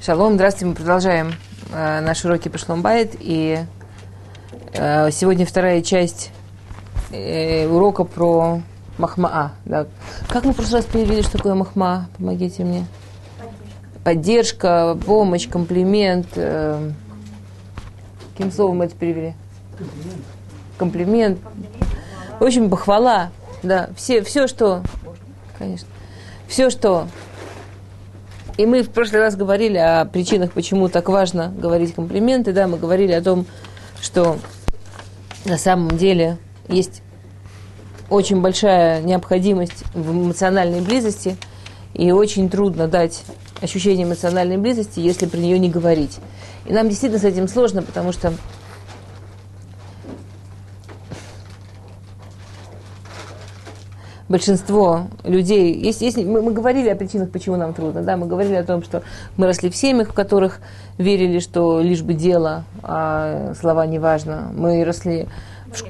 Шалом, здравствуйте, мы продолжаем э, наши уроки по Шломбайт. И э, сегодня вторая часть э, урока про Махмаа. Да. Как мы в прошлый раз перевели, что такое Махма? Помогите мне. Поддержка, помощь, комплимент. Э, каким словом мы это перевели? Комплимент. В общем, похвала. Да, все, все, что... Конечно. Все, что и мы в прошлый раз говорили о причинах, почему так важно говорить комплименты. Да, мы говорили о том, что на самом деле есть очень большая необходимость в эмоциональной близости, и очень трудно дать ощущение эмоциональной близости, если про нее не говорить. И нам действительно с этим сложно, потому что большинство людей, если, если мы, мы говорили о причинах, почему нам трудно, да, мы говорили о том, что мы росли в семьях, в которых верили, что лишь бы дело, а слова не важно. Мы росли в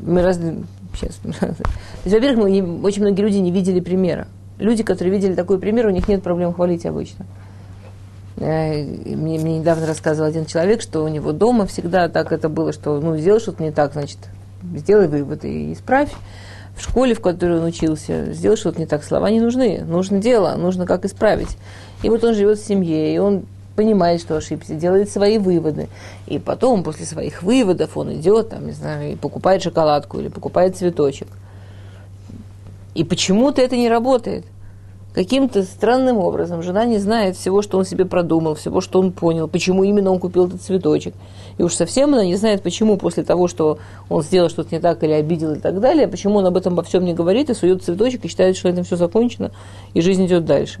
мы росли сейчас. во-первых, мы не, очень многие люди не видели примера. Люди, которые видели такой пример, у них нет проблем хвалить обычно. Э, мне, мне недавно рассказывал один человек, что у него дома всегда так это было, что ну, сделал что-то не так, значит, сделай вывод и исправь. В школе, в которой он учился, сделай что-то не так, слова не нужны. Нужно дело, нужно как исправить. И вот он живет в семье, и он понимает, что ошибся, делает свои выводы. И потом, после своих выводов, он идет, там, не знаю, и покупает шоколадку или покупает цветочек. И почему-то это не работает – Каким-то странным образом жена не знает всего, что он себе продумал, всего, что он понял, почему именно он купил этот цветочек. И уж совсем она не знает, почему после того, что он сделал что-то не так или обидел и так далее, почему он об этом во всем не говорит и сует цветочек и считает, что это все закончено, и жизнь идет дальше.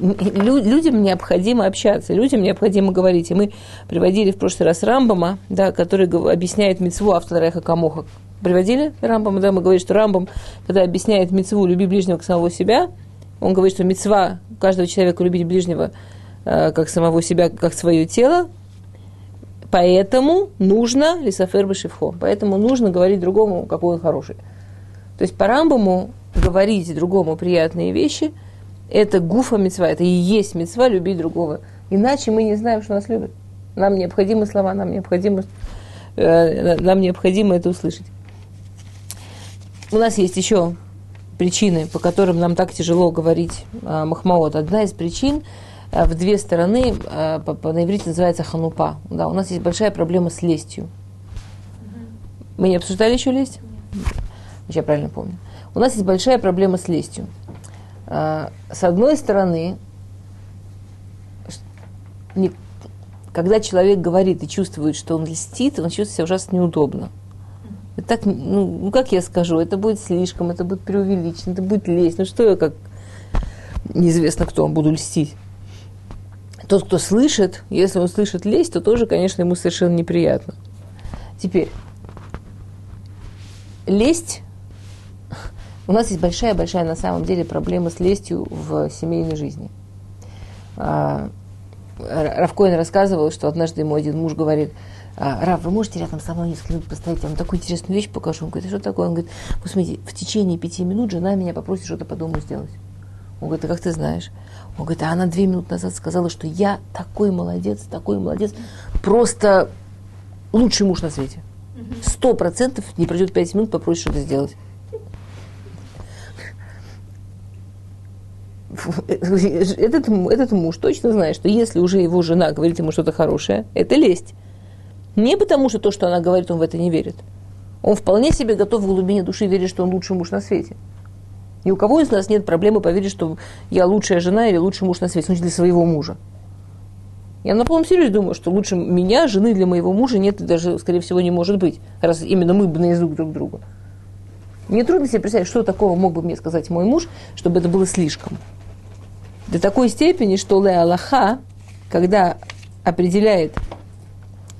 Людям необходимо общаться, людям необходимо говорить. И мы приводили в прошлый раз Рамбама, да, который объясняет мецву автора Камоха, приводили Рамбам, да, мы говорим, что Рамбам, когда объясняет мецву «люби ближнего к самого себя», он говорит, что мецва каждого человека любить ближнего э, как самого себя, как свое тело, поэтому нужно лисофер башевхо, поэтому нужно говорить другому, какой он хороший. То есть по Рамбаму говорить другому приятные вещи – это гуфа мецва, это и есть мецва любить другого. Иначе мы не знаем, что нас любят. Нам необходимы слова, нам необходимо, э, нам необходимо это услышать у нас есть еще причины, по которым нам так тяжело говорить э, Махмаот. Одна из причин э, в две стороны, э, по, по, на иврите называется ханупа. Да, у нас есть большая проблема с лестью. Мы не обсуждали еще лесть? Я правильно помню. У нас есть большая проблема с лестью. Э, с одной стороны, не, когда человек говорит и чувствует, что он льстит, он чувствует себя ужасно неудобно так, ну, ну, как я скажу, это будет слишком, это будет преувеличено, это будет лезть. Ну, что я как неизвестно кто, буду льстить. Тот, кто слышит, если он слышит лесть, то тоже, конечно, ему совершенно неприятно. Теперь, лесть, у нас есть большая-большая на самом деле проблема с лестью в семейной жизни. А, Равкоин рассказывал, что однажды ему один муж говорит – Рав, вы можете рядом со мной несколько минут постоять, я вам такую интересную вещь покажу. Он говорит, а что такое? Он говорит, посмотрите, в течение пяти минут жена меня попросит что-то по дому сделать. Он говорит, а как ты знаешь? Он говорит, а она две минуты назад сказала, что я такой молодец, такой молодец, просто лучший муж на свете. Сто процентов не пройдет пять минут, попросит что-то сделать. Этот, этот муж точно знает, что если уже его жена говорит ему что-то хорошее, это лесть. Не потому, что то, что она говорит, он в это не верит. Он вполне себе готов в глубине души верить, что он лучший муж на свете. Ни у кого из нас нет проблемы поверить, что я лучшая жена или лучший муж на свете, в для своего мужа. Я на полном серьезе думаю, что лучше меня, жены для моего мужа нет и даже, скорее всего, не может быть, раз именно мы бы наизусть друг друга. Мне трудно себе представить, что такого мог бы мне сказать мой муж, чтобы это было слишком. До такой степени, что Ле Аллаха, когда определяет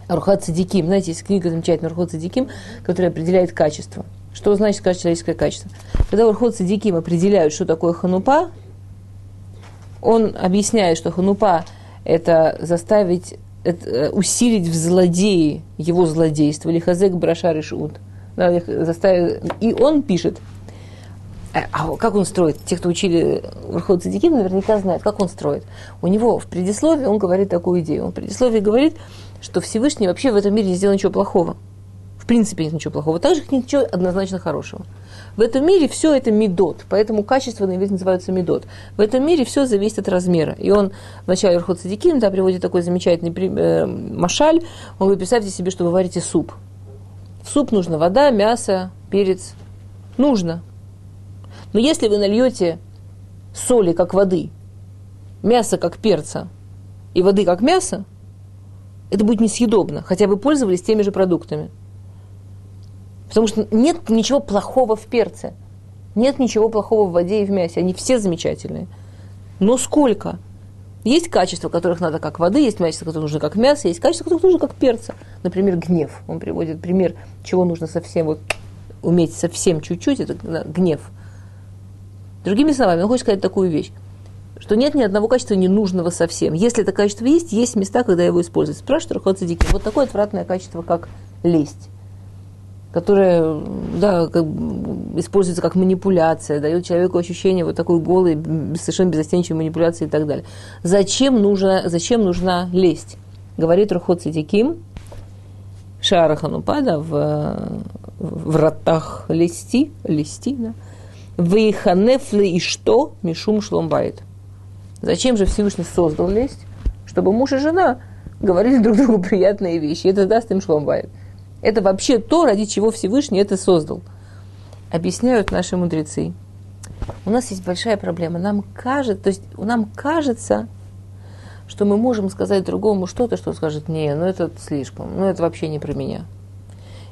Архат Садиким. Знаете, есть книга замечательная Архат Садиким, которая определяет качество. Что значит человеческое качество? Когда Архот Садиким определяют, что такое ханупа, он объясняет, что ханупа – это заставить, это э, усилить в злодеи его злодейство, или хазек брашар и шут. Да, и он пишет, А, а как он строит? Те, кто учили Урхот Цадиким, наверняка знают, как он строит. У него в предисловии он говорит такую идею. Он в предисловии говорит, что Всевышний вообще в этом мире не сделал ничего плохого. В принципе нет ничего плохого. Так же, как ничего однозначно хорошего. В этом мире все это медот, поэтому качественные вещи называются медот. В этом мире все зависит от размера. И он в начале Урхот Садиким да, приводит такой замечательный э, машаль. Он говорит, представьте себе, что вы варите суп. В суп нужно вода, мясо, перец. Нужно. Но если вы нальете соли как воды, мясо как перца и воды как мясо, это будет несъедобно, хотя вы пользовались теми же продуктами. Потому что нет ничего плохого в перце. Нет ничего плохого в воде и в мясе. Они все замечательные. Но сколько? Есть качества, которых надо как воды, есть качества, которые нужны как мясо, есть качества, которых нужно как перца. Например, гнев. Он приводит пример, чего нужно совсем вот уметь совсем чуть-чуть, это гнев. Другими словами, он хочет сказать такую вещь, что нет ни одного качества ненужного совсем. Если это качество есть, есть места, когда его используют. Спрашивают Рахот Садики, вот такое отвратное качество, как лесть которая да, как, используется как манипуляция, дает человеку ощущение вот такой голой, совершенно безостенчивой манипуляции и так далее. Зачем, нужно, зачем нужна лесть? Говорит Рухот Сидиким, Шара Ханупада в, в ротах листи, листи, да, и что Мишум Шломбайт. Зачем же Всевышний создал лесть? Чтобы муж и жена говорили друг другу приятные вещи. Это даст им шломбайт. Это вообще то, ради чего Всевышний это создал. Объясняют наши мудрецы. У нас есть большая проблема. Нам кажется, то есть нам кажется, что мы можем сказать другому что-то, что скажет, не, ну это слишком, ну это вообще не про меня.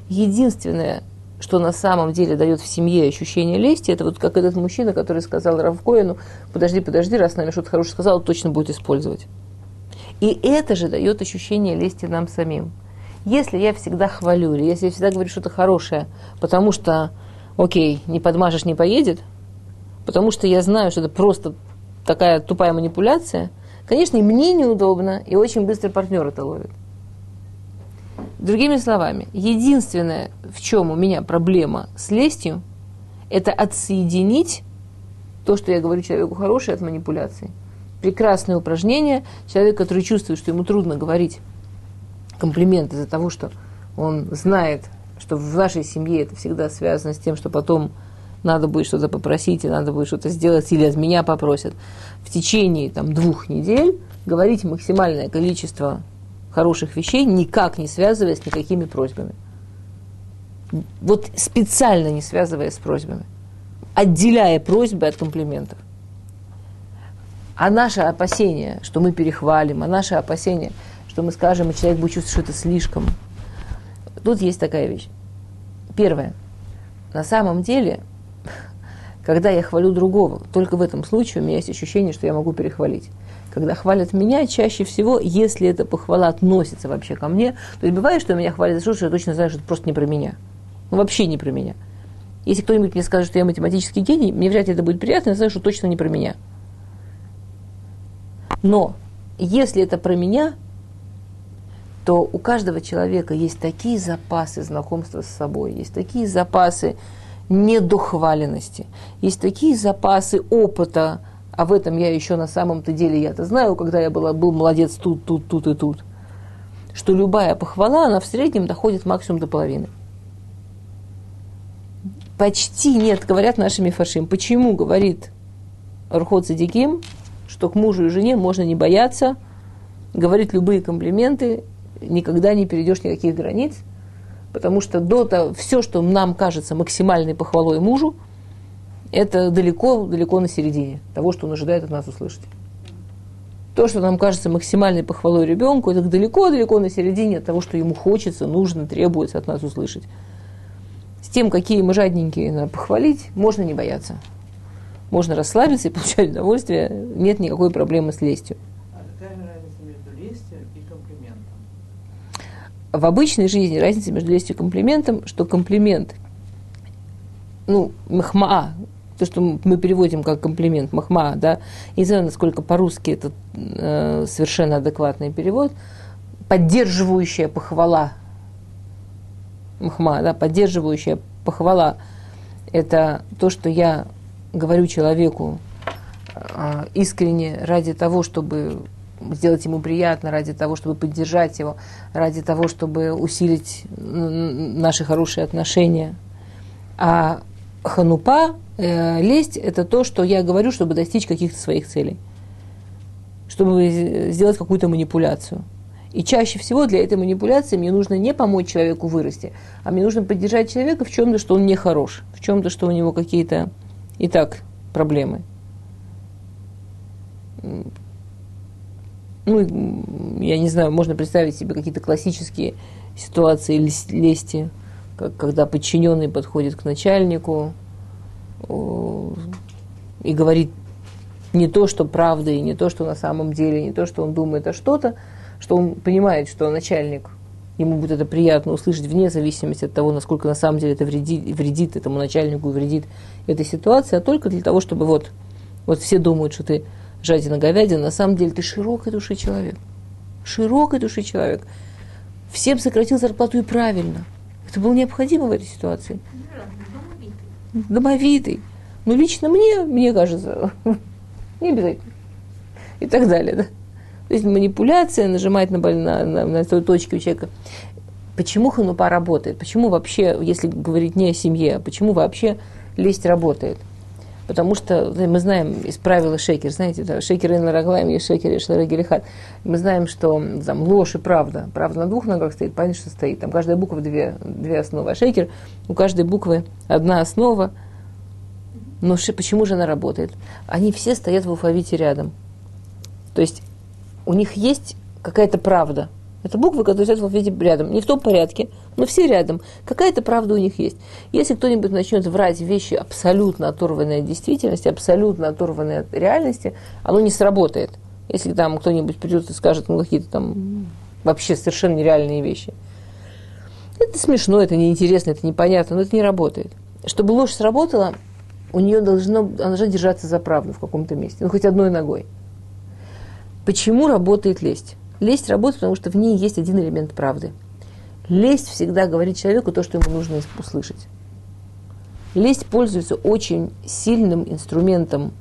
Единственное, что на самом деле дает в семье ощущение лести, это вот как этот мужчина, который сказал Равкоину, подожди, подожди, раз нами что-то хорошее сказал, точно будет использовать. И это же дает ощущение лести нам самим. Если я всегда хвалю, или если я всегда говорю что-то хорошее, потому что, окей, не подмажешь, не поедет, потому что я знаю, что это просто такая тупая манипуляция, конечно, и мне неудобно, и очень быстро партнер это ловит. Другими словами, единственное, в чем у меня проблема с лестью, это отсоединить то, что я говорю человеку хорошее, от манипуляции. Прекрасное упражнение. Человек, который чувствует, что ему трудно говорить комплимент из-за того, что он знает, что в вашей семье это всегда связано с тем, что потом надо будет что-то попросить, и надо будет что-то сделать, или от меня попросят. В течение там, двух недель говорить максимальное количество хороших вещей, никак не связываясь с никакими просьбами. Вот специально не связываясь с просьбами, отделяя просьбы от комплиментов. А наше опасение, что мы перехвалим, а наше опасение – что мы скажем, и человек будет чувствовать, что это слишком. Тут есть такая вещь. Первое. На самом деле, когда я хвалю другого, только в этом случае у меня есть ощущение, что я могу перехвалить. Когда хвалят меня, чаще всего, если эта похвала относится вообще ко мне, то есть бывает, что меня хвалят за что, что я точно знаю, что это просто не про меня. Ну, вообще не про меня. Если кто-нибудь мне скажет, что я математический гений, мне вряд ли это будет приятно, я знаю, что точно не про меня. Но если это про меня, то у каждого человека есть такие запасы знакомства с собой, есть такие запасы недохваленности, есть такие запасы опыта, а в этом я еще на самом-то деле я-то знаю, когда я была, был молодец тут, тут, тут и тут, что любая похвала, она в среднем доходит максимум до половины. Почти нет, говорят наши мифашим. Почему, говорит Рухот Садиким, что к мужу и жене можно не бояться, говорить любые комплименты, никогда не перейдешь никаких границ, потому что до того, все, что нам кажется максимальной похвалой мужу, это далеко, далеко на середине того, что он ожидает от нас услышать. То, что нам кажется максимальной похвалой ребенку, это далеко-далеко на середине от того, что ему хочется, нужно, требуется от нас услышать. С тем, какие мы жадненькие на похвалить, можно не бояться. Можно расслабиться и получать удовольствие, нет никакой проблемы с лестью. в обычной жизни разница между лестью и комплиментом, что комплимент, ну, махмаа, то, что мы переводим как комплимент, махма, да, не знаю, насколько по-русски это э, совершенно адекватный перевод, поддерживающая похвала, махма, да, поддерживающая похвала, это то, что я говорю человеку а, искренне ради того, чтобы сделать ему приятно, ради того, чтобы поддержать его, ради того, чтобы усилить наши хорошие отношения. А ханупа, э, лесть – это то, что я говорю, чтобы достичь каких-то своих целей, чтобы сделать какую-то манипуляцию. И чаще всего для этой манипуляции мне нужно не помочь человеку вырасти, а мне нужно поддержать человека в чем-то, что он не хорош, в чем-то, что у него какие-то и так проблемы. Ну, я не знаю, можно представить себе какие-то классические ситуации лести, когда подчиненный подходит к начальнику и говорит не то, что правда, и не то, что на самом деле, не то, что он думает, а что-то, что он понимает, что начальник, ему будет это приятно услышать вне зависимости от того, насколько на самом деле это вредит, вредит этому начальнику, вредит этой ситуации, а только для того, чтобы вот, вот все думают, что ты жадина говядина, на самом деле ты широкой души человек. Широкой души человек. Всем сократил зарплату и правильно. Это было необходимо в этой ситуации. Домовитый. Ну, лично мне, мне кажется, не обязательно. И так далее, да. То есть манипуляция, нажимать на, на, на, на той точке у человека. Почему ханупа работает? Почему вообще, если говорить не о семье, почему вообще лесть работает? Потому что мы знаем из правила шекер, знаете, да, шекер и нараглаем, есть шекер и шларагелихат. Мы знаем, что там ложь и правда. Правда на двух ногах стоит, понятно, что стоит. Там каждая буква две, две основы. А шекер у каждой буквы одна основа. Но ши, почему же она работает? Они все стоят в алфавите рядом. То есть у них есть какая-то правда – это буквы, которые стоят в алфавите рядом. Не в том порядке, но все рядом. Какая-то правда у них есть. Если кто-нибудь начнет врать вещи абсолютно оторванные от действительности, абсолютно оторванные от реальности, оно не сработает. Если там кто-нибудь придет и скажет ну, какие-то там вообще совершенно нереальные вещи. Это смешно, это неинтересно, это непонятно, но это не работает. Чтобы ложь сработала, у нее должно, она должна держаться за правду в каком-то месте, ну хоть одной ногой. Почему работает лесть? Лесть работает, потому что в ней есть один элемент правды. Лесть всегда говорит человеку то, что ему нужно услышать. Лесть пользуется очень сильным инструментом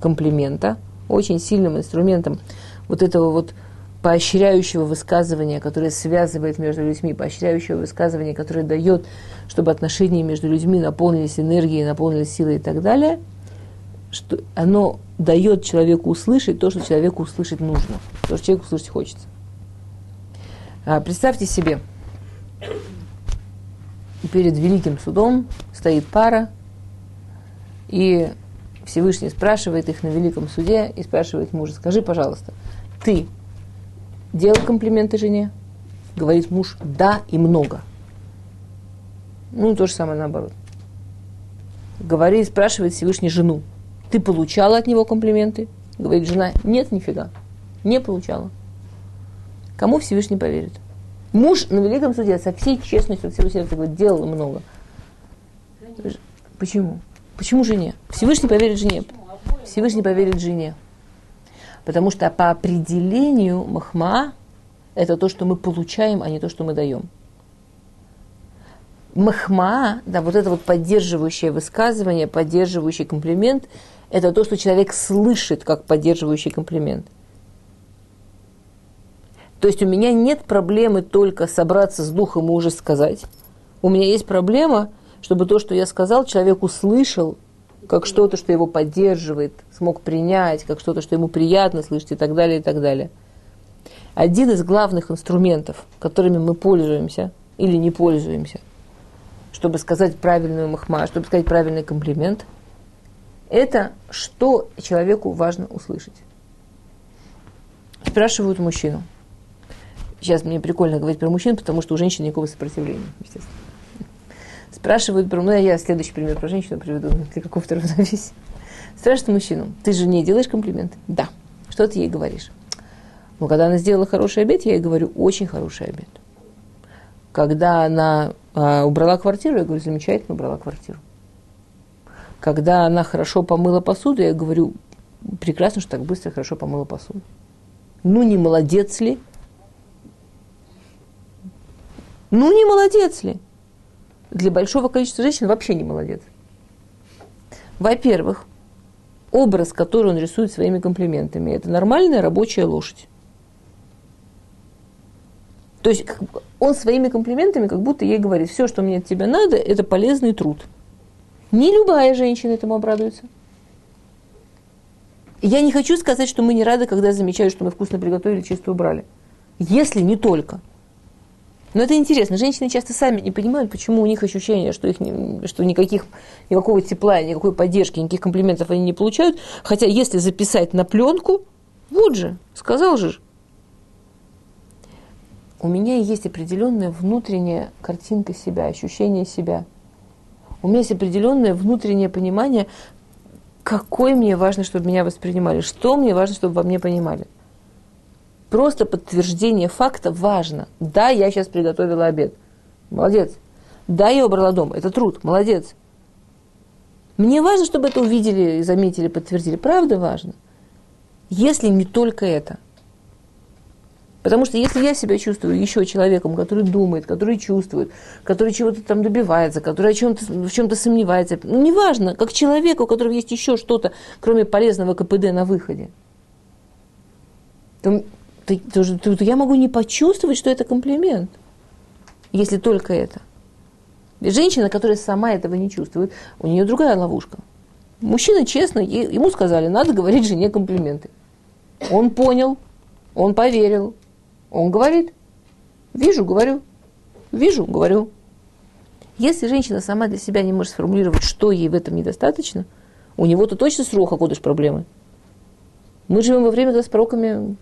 комплимента, очень сильным инструментом вот этого вот поощряющего высказывания, которое связывает между людьми, поощряющего высказывания, которое дает, чтобы отношения между людьми наполнились энергией, наполнились силой и так далее, что оно дает человеку услышать то, что человеку услышать нужно, то, что человеку услышать хочется. А, представьте себе, перед великим судом стоит пара, и Всевышний спрашивает их на великом суде и спрашивает мужа, скажи, пожалуйста, ты делал комплименты жене? Говорит муж, да и много. Ну, то же самое наоборот. Говорит, спрашивает Всевышний жену, ты получала от него комплименты? Говорит жена, нет, нифига, не получала. Кому Всевышний поверит? Муж на Великом суде со всей честностью от всего сердца говорит, делал много. Почему? Почему жене? Всевышний поверит жене. Всевышний поверит жене. Потому что по определению махма это то, что мы получаем, а не то, что мы даем. Махма, да, вот это вот поддерживающее высказывание, поддерживающий комплимент – это то, что человек слышит как поддерживающий комплимент. То есть у меня нет проблемы только собраться с духом и уже сказать. У меня есть проблема, чтобы то, что я сказал, человек услышал как что-то, что его поддерживает, смог принять, как что-то, что ему приятно слышать и так далее, и так далее. Один из главных инструментов, которыми мы пользуемся или не пользуемся, чтобы сказать правильную махма, чтобы сказать правильный комплимент – это что человеку важно услышать. Спрашивают мужчину. Сейчас мне прикольно говорить про мужчин, потому что у женщин никакого сопротивления, естественно. Спрашивают про... Ну, я следующий пример про женщину приведу для какого-то равновесия. Спрашивают мужчину, ты же не делаешь комплимент? Да. Что ты ей говоришь? Ну, когда она сделала хороший обед, я ей говорю, очень хороший обед. Когда она а, убрала квартиру, я говорю, замечательно убрала квартиру. Когда она хорошо помыла посуду, я говорю, прекрасно, что так быстро хорошо помыла посуду. Ну, не молодец ли? Ну, не молодец ли? Для большого количества женщин вообще не молодец. Во-первых, образ, который он рисует своими комплиментами. Это нормальная рабочая лошадь. То есть он своими комплиментами как будто ей говорит, все, что мне от тебя надо, это полезный труд. Не любая женщина этому обрадуется. Я не хочу сказать, что мы не рады, когда замечают, что мы вкусно приготовили, чисто убрали. Если не только. Но это интересно. Женщины часто сами не понимают, почему у них ощущение, что, их, что никаких, никакого тепла, никакой поддержки, никаких комплиментов они не получают. Хотя если записать на пленку, вот же, сказал же. У меня есть определенная внутренняя картинка себя, ощущение себя. У меня есть определенное внутреннее понимание, какой мне важно, чтобы меня воспринимали, что мне важно, чтобы во мне понимали. Просто подтверждение факта важно. Да, я сейчас приготовила обед. Молодец. Да, я убрала дом. Это труд. Молодец. Мне важно, чтобы это увидели, заметили, подтвердили. Правда важно. Если не только это. Потому что если я себя чувствую еще человеком, который думает, который чувствует, который чего-то там добивается, который о чем-то, в чем-то сомневается, ну, неважно, как человек, у которого есть еще что-то, кроме полезного КПД на выходе, то то, то, я могу не почувствовать, что это комплимент, если только это. Женщина, которая сама этого не чувствует, у нее другая ловушка. Мужчина честно, ему сказали, надо говорить жене комплименты. Он понял, он поверил, он говорит, вижу, говорю, вижу, говорю. Если женщина сама для себя не может сформулировать, что ей в этом недостаточно, у него-то точно с Руха проблемы. Мы живем во время, когда с пророками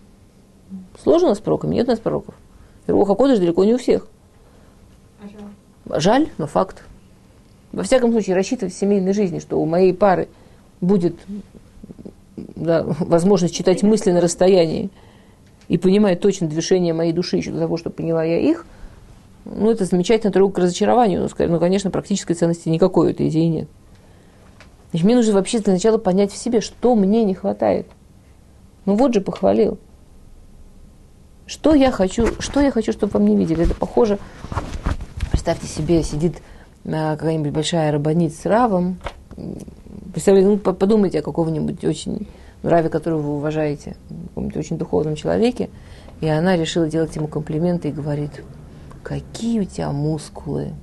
Сложно с пророками? Нет у нас пророков. Руха Кодыш далеко не у всех. А жаль? жаль, но факт. Во всяком случае, рассчитывать в семейной жизни, что у моей пары будет да, возможность читать мысли на расстоянии и понимать точно движение моей души еще до того, чтобы поняла я их, ну, это замечательно дорога к разочарованию. Но, ну, конечно, практической ценности никакой у этой идеи нет. Значит, мне нужно вообще для начала понять в себе, что мне не хватает. Ну вот же похвалил. Что я хочу, что я хочу, чтобы во мне видели? Это похоже, представьте себе, сидит э, какая-нибудь большая рабанит с равом. Представляете, ну, подумайте о каком-нибудь очень раве, которого вы уважаете, каком-нибудь очень духовном человеке, и она решила делать ему комплименты и говорит, какие у тебя мускулы,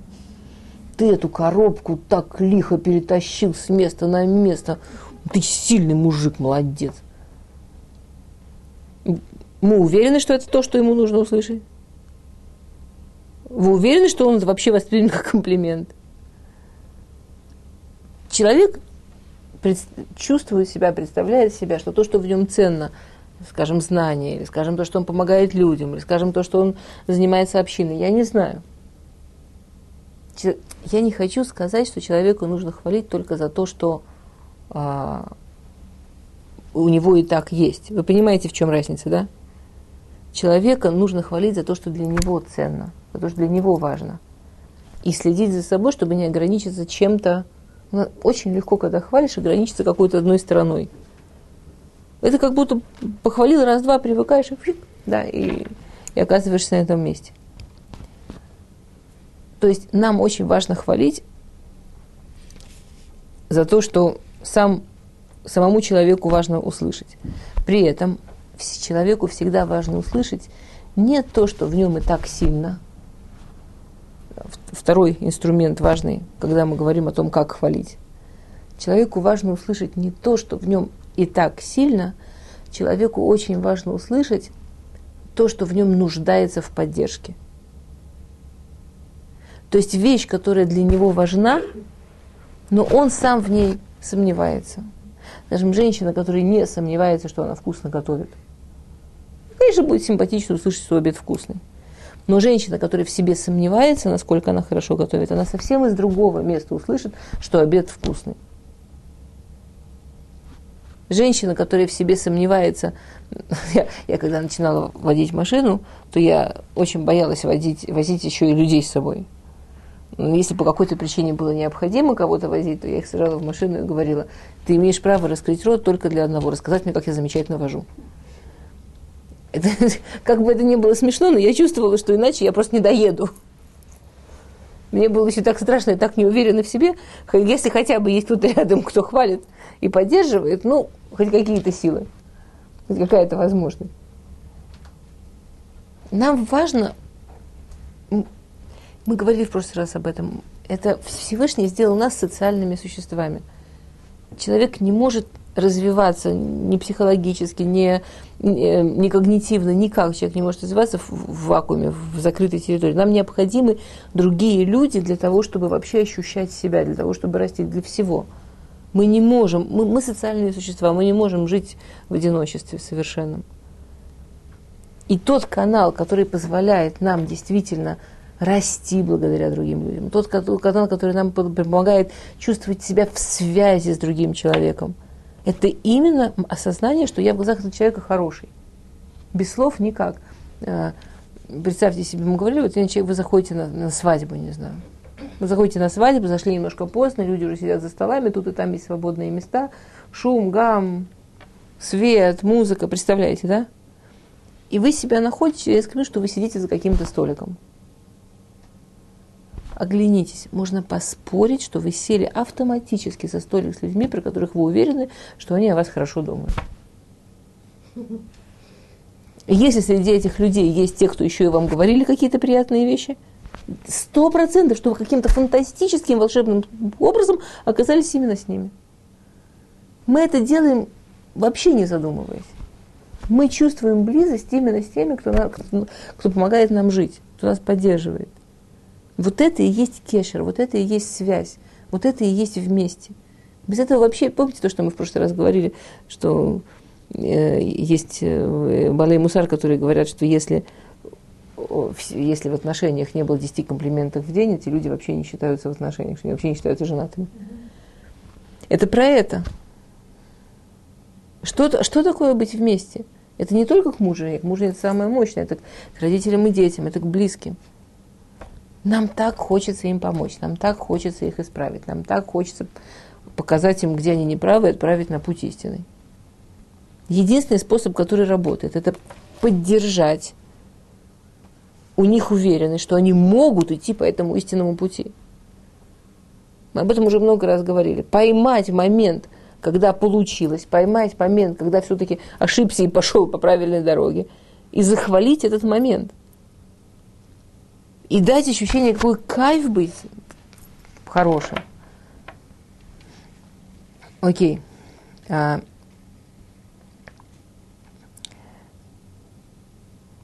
ты эту коробку так лихо перетащил с места на место, ты сильный мужик, молодец. Мы уверены, что это то, что ему нужно услышать? Вы уверены, что он вообще воспринят как комплимент? Человек чувствует себя, представляет себя, что то, что в нем ценно, скажем, знание, или, скажем, то, что он помогает людям, или, скажем, то, что он занимается общиной, я не знаю. Я не хочу сказать, что человеку нужно хвалить только за то, что а, у него и так есть. Вы понимаете, в чем разница, да? Человека нужно хвалить за то, что для него ценно, за то, что для него важно. И следить за собой, чтобы не ограничиться чем-то. Ну, очень легко, когда хвалишь, ограничиться какой-то одной стороной. Это как будто похвалил раз-два, привыкаешь, и, флик, да, и, и оказываешься на этом месте. То есть нам очень важно хвалить за то, что сам, самому человеку важно услышать. При этом человеку всегда важно услышать не то, что в нем и так сильно. Второй инструмент важный, когда мы говорим о том, как хвалить. Человеку важно услышать не то, что в нем и так сильно, человеку очень важно услышать то, что в нем нуждается в поддержке. То есть вещь, которая для него важна, но он сам в ней сомневается. Скажем, женщина, которая не сомневается, что она вкусно готовит – Конечно, будет симпатично услышать, что обед вкусный. Но женщина, которая в себе сомневается, насколько она хорошо готовит, она совсем из другого места услышит, что обед вкусный. Женщина, которая в себе сомневается, я, я когда начинала водить машину, то я очень боялась водить, возить еще и людей с собой. Если по какой-то причине было необходимо кого-то возить, то я их сажала в машину и говорила, ты имеешь право раскрыть рот только для одного, рассказать мне, как я замечательно вожу. Это, как бы это ни было смешно, но я чувствовала, что иначе я просто не доеду. мне было еще так страшно и так неуверенно в себе, если хотя бы есть тут рядом, кто хвалит и поддерживает, ну, хоть какие-то силы, хоть какая-то возможность. Нам важно, мы говорили в прошлый раз об этом, это Всевышний сделал нас социальными существами. Человек не может развиваться ни психологически, ни, ни, ни когнитивно, никак человек не может развиваться в, в вакууме, в закрытой территории. Нам необходимы другие люди для того, чтобы вообще ощущать себя, для того, чтобы расти, для всего. Мы не можем, мы, мы социальные существа, мы не можем жить в одиночестве совершенном. И тот канал, который позволяет нам действительно расти благодаря другим людям, тот канал, который нам помогает чувствовать себя в связи с другим человеком – это именно осознание, что я в глазах этого человека хороший. Без слов никак. А, представьте себе, мы говорили, вот человек, вы заходите на, на свадьбу, не знаю. Вы заходите на свадьбу, зашли немножко поздно, люди уже сидят за столами, тут и там есть свободные места, шум, гам, свет, музыка, представляете, да? И вы себя находите, я скажу, что вы сидите за каким-то столиком оглянитесь, можно поспорить, что вы сели автоматически за столик с людьми, про которых вы уверены, что они о вас хорошо думают. Если среди этих людей есть те, кто еще и вам говорили какие-то приятные вещи, сто процентов, что вы каким-то фантастическим волшебным образом оказались именно с ними. Мы это делаем вообще не задумываясь. Мы чувствуем близость именно с теми, кто, кто, кто помогает нам жить, кто нас поддерживает. Вот это и есть кешер, вот это и есть связь, вот это и есть вместе. Без этого вообще, помните то, что мы в прошлый раз говорили, что э, есть э, Балей Мусар, которые говорят, что если, если в отношениях не было 10 комплиментов в день, эти люди вообще не считаются в отношениях, что они вообще не считаются женатыми. Это про это. Что, что такое быть вместе? Это не только к мужу, к мужу это самое мощное, это к родителям и детям, это к близким. Нам так хочется им помочь, нам так хочется их исправить, нам так хочется показать им, где они неправы, и отправить на путь истины. Единственный способ, который работает, это поддержать у них уверенность, что они могут идти по этому истинному пути. Мы об этом уже много раз говорили. Поймать момент, когда получилось, поймать момент, когда все-таки ошибся и пошел по правильной дороге, и захвалить этот момент – и дать ощущение, какой кайф быть хорошим. Окей. А,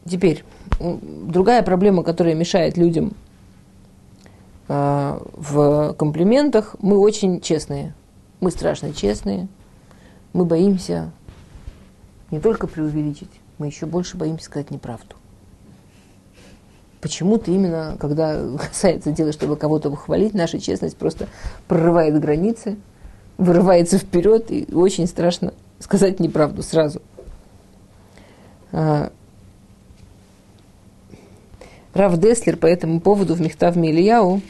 теперь, другая проблема, которая мешает людям а, в комплиментах, мы очень честные. Мы страшно честные. Мы боимся не только преувеличить, мы еще больше боимся сказать неправду почему-то именно, когда касается дела, чтобы кого-то похвалить, наша честность просто прорывает границы, вырывается вперед, и очень страшно сказать неправду сразу. А, Рав Деслер по этому поводу в Мехтав Мильяу,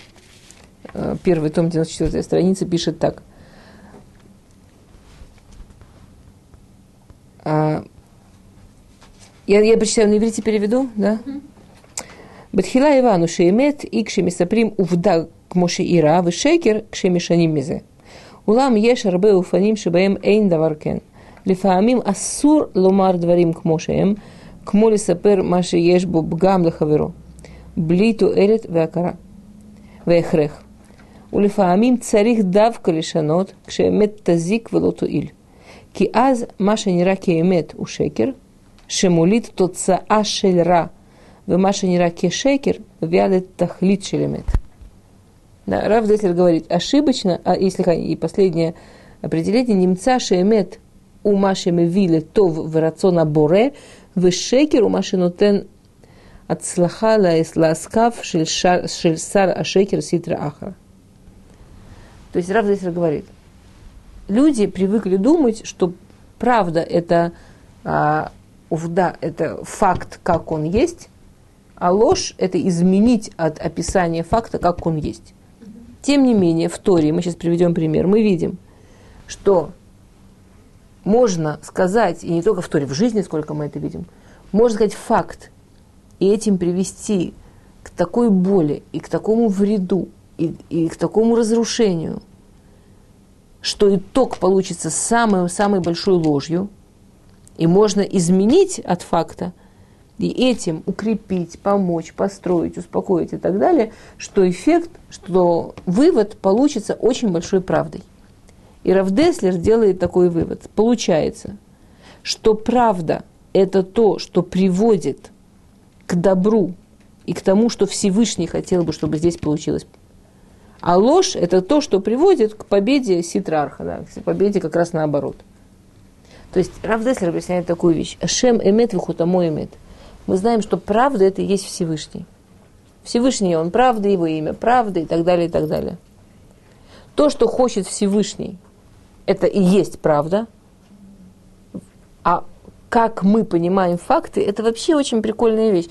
а, первый том 94 страницы, пишет так. А, я, я прочитаю на иврите переведу, да? Mm-hmm. בתחילה הבנו שאמת היא כשמספרים עובדה כמו שאירע, ושקר כשמשנים מזה. אולם יש הרבה אופנים שבהם אין דבר כן. לפעמים אסור לומר דברים כמו שהם, כמו לספר מה שיש בו פגם לחברו, בלי תועלת והכרה והכרח. ולפעמים צריך דווקא לשנות כשאמת תזיק ולא תועיל. כי אז מה שנראה כאמת הוא שקר, שמוליד תוצאה של רע Вымаша Нираке Шекер, Вяле Тахлит Шелемет. Да, Рав Деслер говорит, ошибочно, а если и последнее определение, немца Шемет у Маши Мевиле то в рациона Боре, в Шекер у Маши Нутен Ацлахала и Сласкав Шельсар Ашекер Ситра Ахра. То есть Рав Деслер говорит, люди привыкли думать, что правда это а, увда, это факт, как он есть, а ложь – это изменить от описания факта, как он есть. Тем не менее, в Торе, мы сейчас приведем пример, мы видим, что можно сказать, и не только в Торе, в жизни, сколько мы это видим, можно сказать факт, и этим привести к такой боли и к такому вреду и, и к такому разрушению, что итог получится самой-самой большой ложью, и можно изменить от факта, и этим укрепить, помочь, построить, успокоить и так далее, что эффект, что вывод получится очень большой правдой. И Равдеслер делает такой вывод. Получается, что правда – это то, что приводит к добру и к тому, что Всевышний хотел бы, чтобы здесь получилось. А ложь – это то, что приводит к победе Ситрарха, да, к победе как раз наоборот. То есть Равдеслер объясняет такую вещь. Шем эмет вихутамо эмет. Мы знаем, что правда – это и есть Всевышний. Всевышний, он правда, его имя правда и так далее, и так далее. То, что хочет Всевышний – это и есть правда. А как мы понимаем факты, это вообще очень прикольная вещь.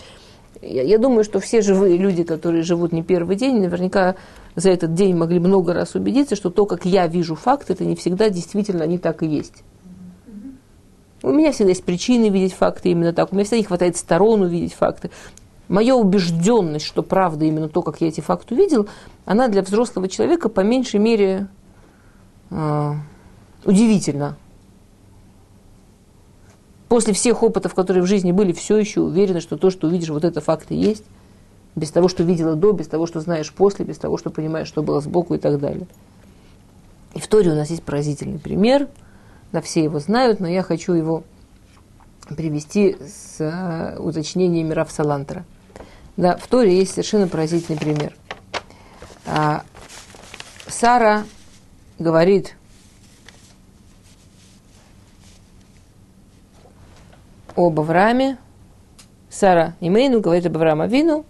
Я, я думаю, что все живые люди, которые живут не первый день, наверняка за этот день могли много раз убедиться, что то, как я вижу факты, это не всегда действительно они так и есть. У меня всегда есть причины видеть факты именно так. У меня всегда не хватает сторон увидеть факты. Моя убежденность, что правда именно то, как я эти факты увидел, она для взрослого человека по меньшей мере а, Удивительно. После всех опытов, которые в жизни были, все еще уверена, что то, что увидишь, вот это факты есть. Без того, что видела до, без того, что знаешь после, без того, что понимаешь, что было сбоку и так далее. И в Торе у нас есть поразительный пример. Да, все его знают, но я хочу его привести с uh, уточнениями Раф Салантера. Да, в Торе есть совершенно поразительный пример. А, Сара говорит об Аврааме. Сара Имейну говорит об Аврааме Авину.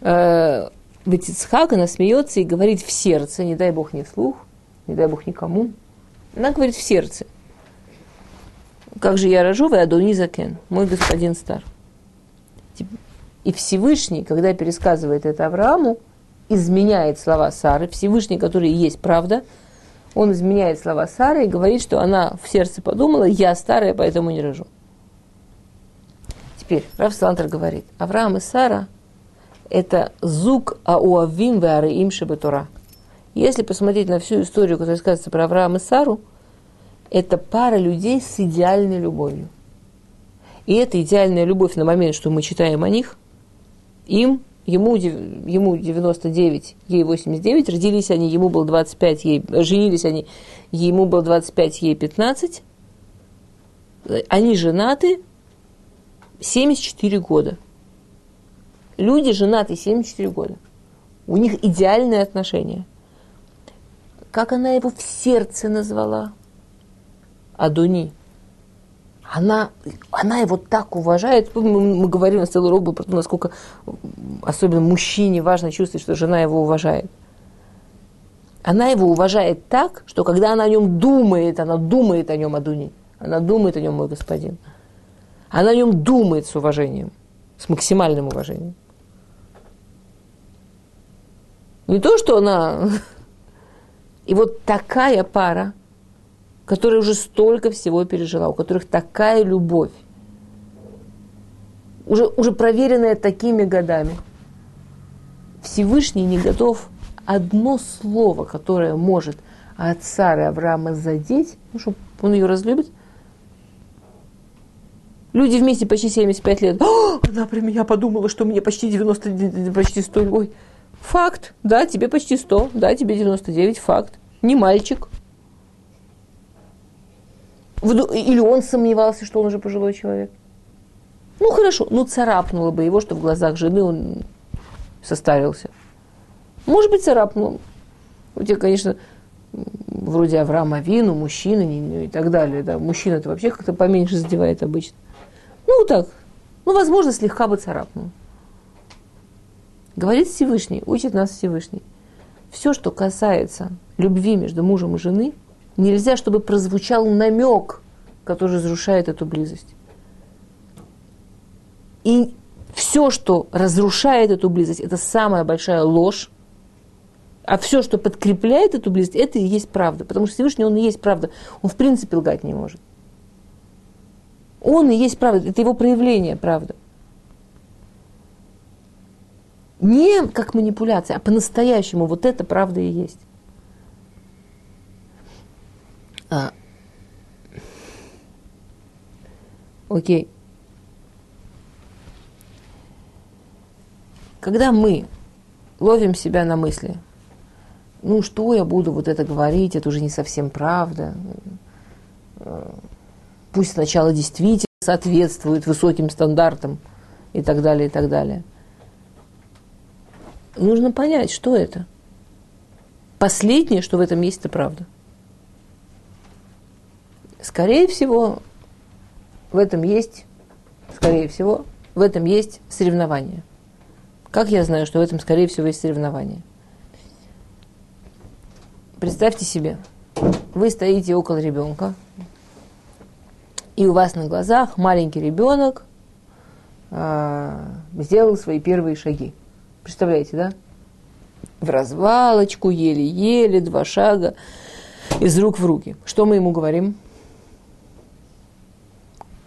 Э, она смеется и говорит в сердце, не дай Бог не вслух, не дай Бог никому. Она говорит в сердце. Как же я рожу, вы Адони Закен, мой господин стар. И Всевышний, когда пересказывает это Аврааму, изменяет слова Сары, Всевышний, который и есть правда, он изменяет слова Сары и говорит, что она в сердце подумала, я старая, поэтому не рожу. Теперь Раф Салантер говорит, Авраам и Сара – это зук ауавим веареим шебетура. Если посмотреть на всю историю, которая сказывается про Авраама и Сару, это пара людей с идеальной любовью. И эта идеальная любовь на момент, что мы читаем о них, им, ему, ему 99, ей 89, родились они, ему было 25, ей, женились они, ему было 25, ей 15. Они женаты, 74 года. Люди женаты 74 года. У них идеальные отношения. Как она его в сердце назвала? Адуни. Она, она его так уважает. Мы, мы говорим на целую робу про то, насколько особенно мужчине важно чувствовать, что жена его уважает. Она его уважает так, что когда она о нем думает, она думает о нем, Адуни. Она думает о нем, мой господин. Она о нем думает с уважением, с максимальным уважением. Не то, что она... И вот такая пара, которая уже столько всего пережила, у которых такая любовь, уже, уже проверенная такими годами, Всевышний не готов одно слово, которое может от Авраама задеть, ну, чтобы он ее разлюбит, Люди вместе почти 75 лет. О, она про меня подумала, что мне почти 90, почти 100. Ой, факт, да, тебе почти 100, да, тебе 99, факт. Не мальчик. Или он сомневался, что он уже пожилой человек. Ну, хорошо, ну, царапнуло бы его, что в глазах жены он состарился. Может быть, царапнул. У тебя, конечно, вроде Авраама Вину, мужчина и так далее. Да. Мужчина-то вообще как-то поменьше задевает обычно. Ну, так, ну, возможно, слегка бы царапнул. Говорит Всевышний, учит нас Всевышний. Все, что касается любви между мужем и женой, нельзя, чтобы прозвучал намек, который разрушает эту близость. И все, что разрушает эту близость, это самая большая ложь. А все, что подкрепляет эту близость, это и есть правда. Потому что Всевышний, он и есть правда. Он в принципе лгать не может. Он и есть правда, это его проявление, правда. Не как манипуляция, а по-настоящему вот это правда и есть. А. Окей. Когда мы ловим себя на мысли, ну что я буду вот это говорить, это уже не совсем правда. Пусть сначала действительно соответствует высоким стандартам и так далее, и так далее. Нужно понять, что это. Последнее, что в этом есть, это правда. Скорее всего, в этом есть, скорее всего, в этом есть соревнование. Как я знаю, что в этом, скорее всего, есть соревнование? Представьте себе, вы стоите около ребенка, и у вас на глазах маленький ребенок э, сделал свои первые шаги. Представляете, да? В развалочку, еле-еле, два шага, из рук в руки. Что мы ему говорим?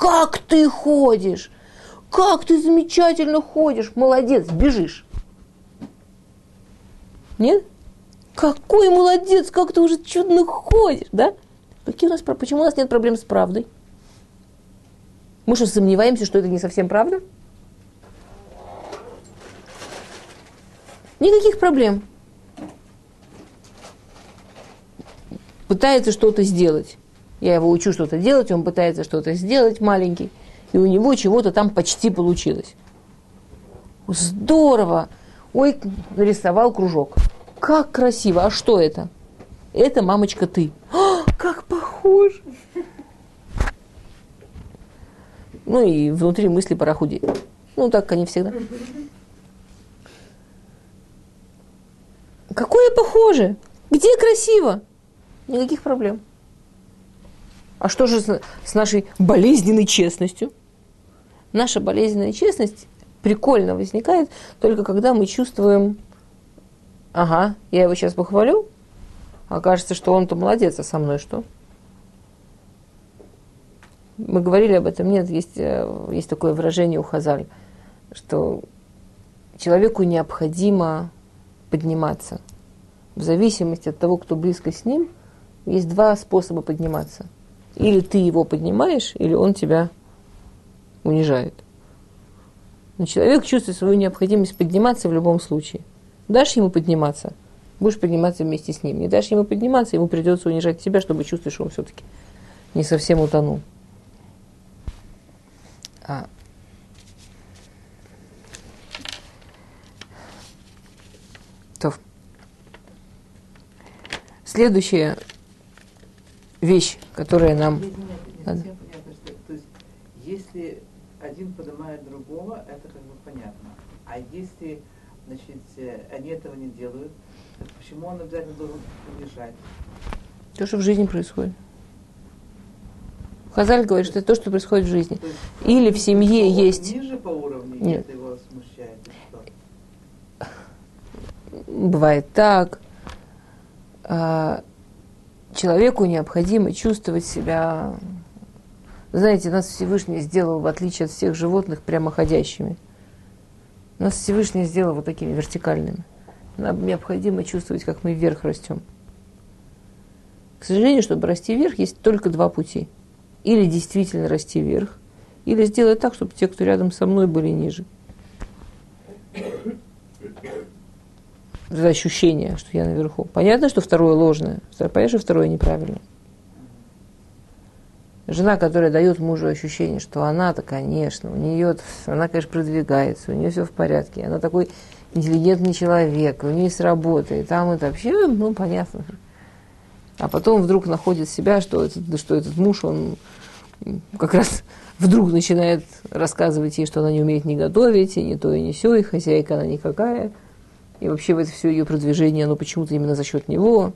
Как ты ходишь? Как ты замечательно ходишь, молодец, бежишь. Нет? Какой молодец, как ты уже чудно ходишь, да? Какие у нас, почему у нас нет проблем с правдой? Мы что, сомневаемся, что это не совсем правда? Никаких проблем. Пытается что-то сделать. Я его учу что-то делать, он пытается что-то сделать маленький и у него чего-то там почти получилось. Здорово! Ой, нарисовал кружок. Как красиво! А что это? Это, мамочка, ты. О, как похож! Ну и внутри мысли пора худеть. Ну, так они всегда. Какое похоже? Где красиво? Никаких проблем. А что же с нашей болезненной честностью? наша болезненная честность прикольно возникает только когда мы чувствуем, ага, я его сейчас похвалю, а кажется, что он-то молодец, а со мной что? Мы говорили об этом, нет, есть, э, есть такое выражение у Хазаль, что человеку необходимо подниматься. В зависимости от того, кто близко с ним, есть два способа подниматься. Или ты его поднимаешь, или он тебя унижает. Но человек чувствует свою необходимость подниматься в любом случае. Дашь ему подниматься, будешь подниматься вместе с ним. Не дашь ему подниматься, ему придется унижать тебя, чтобы чувствовать, что он все-таки не совсем утонул. А. То. Следующая вещь, которая нам... Надо. Если один поднимает другого, это как бы понятно. А если значит, э, они этого не делают, то почему он обязательно должен унижать? То, что в жизни происходит. Хазаль говорит, что это то, что происходит в жизни. Или в семье есть... Ниже по уровню, Нет. это его смущает? Бывает так. А, человеку необходимо чувствовать себя знаете, нас Всевышний сделал, в отличие от всех животных, прямоходящими. Нас Всевышний сделал вот такими вертикальными. Нам необходимо чувствовать, как мы вверх растем. К сожалению, чтобы расти вверх, есть только два пути. Или действительно расти вверх, или сделать так, чтобы те, кто рядом со мной, были ниже. Это ощущение, что я наверху. Понятно, что второе ложное. Понятно, что второе неправильное. Жена, которая дает мужу ощущение, что она-то, конечно, у нее, она, конечно, продвигается, у нее все в порядке, она такой интеллигентный человек, у нее есть работа, и там это вообще, ну, понятно. А потом вдруг находит себя, что этот, что этот муж, он как раз вдруг начинает рассказывать ей, что она не умеет не готовить, и не то, и не все, и хозяйка она никакая. И вообще в это все ее продвижение, оно почему-то именно за счет него,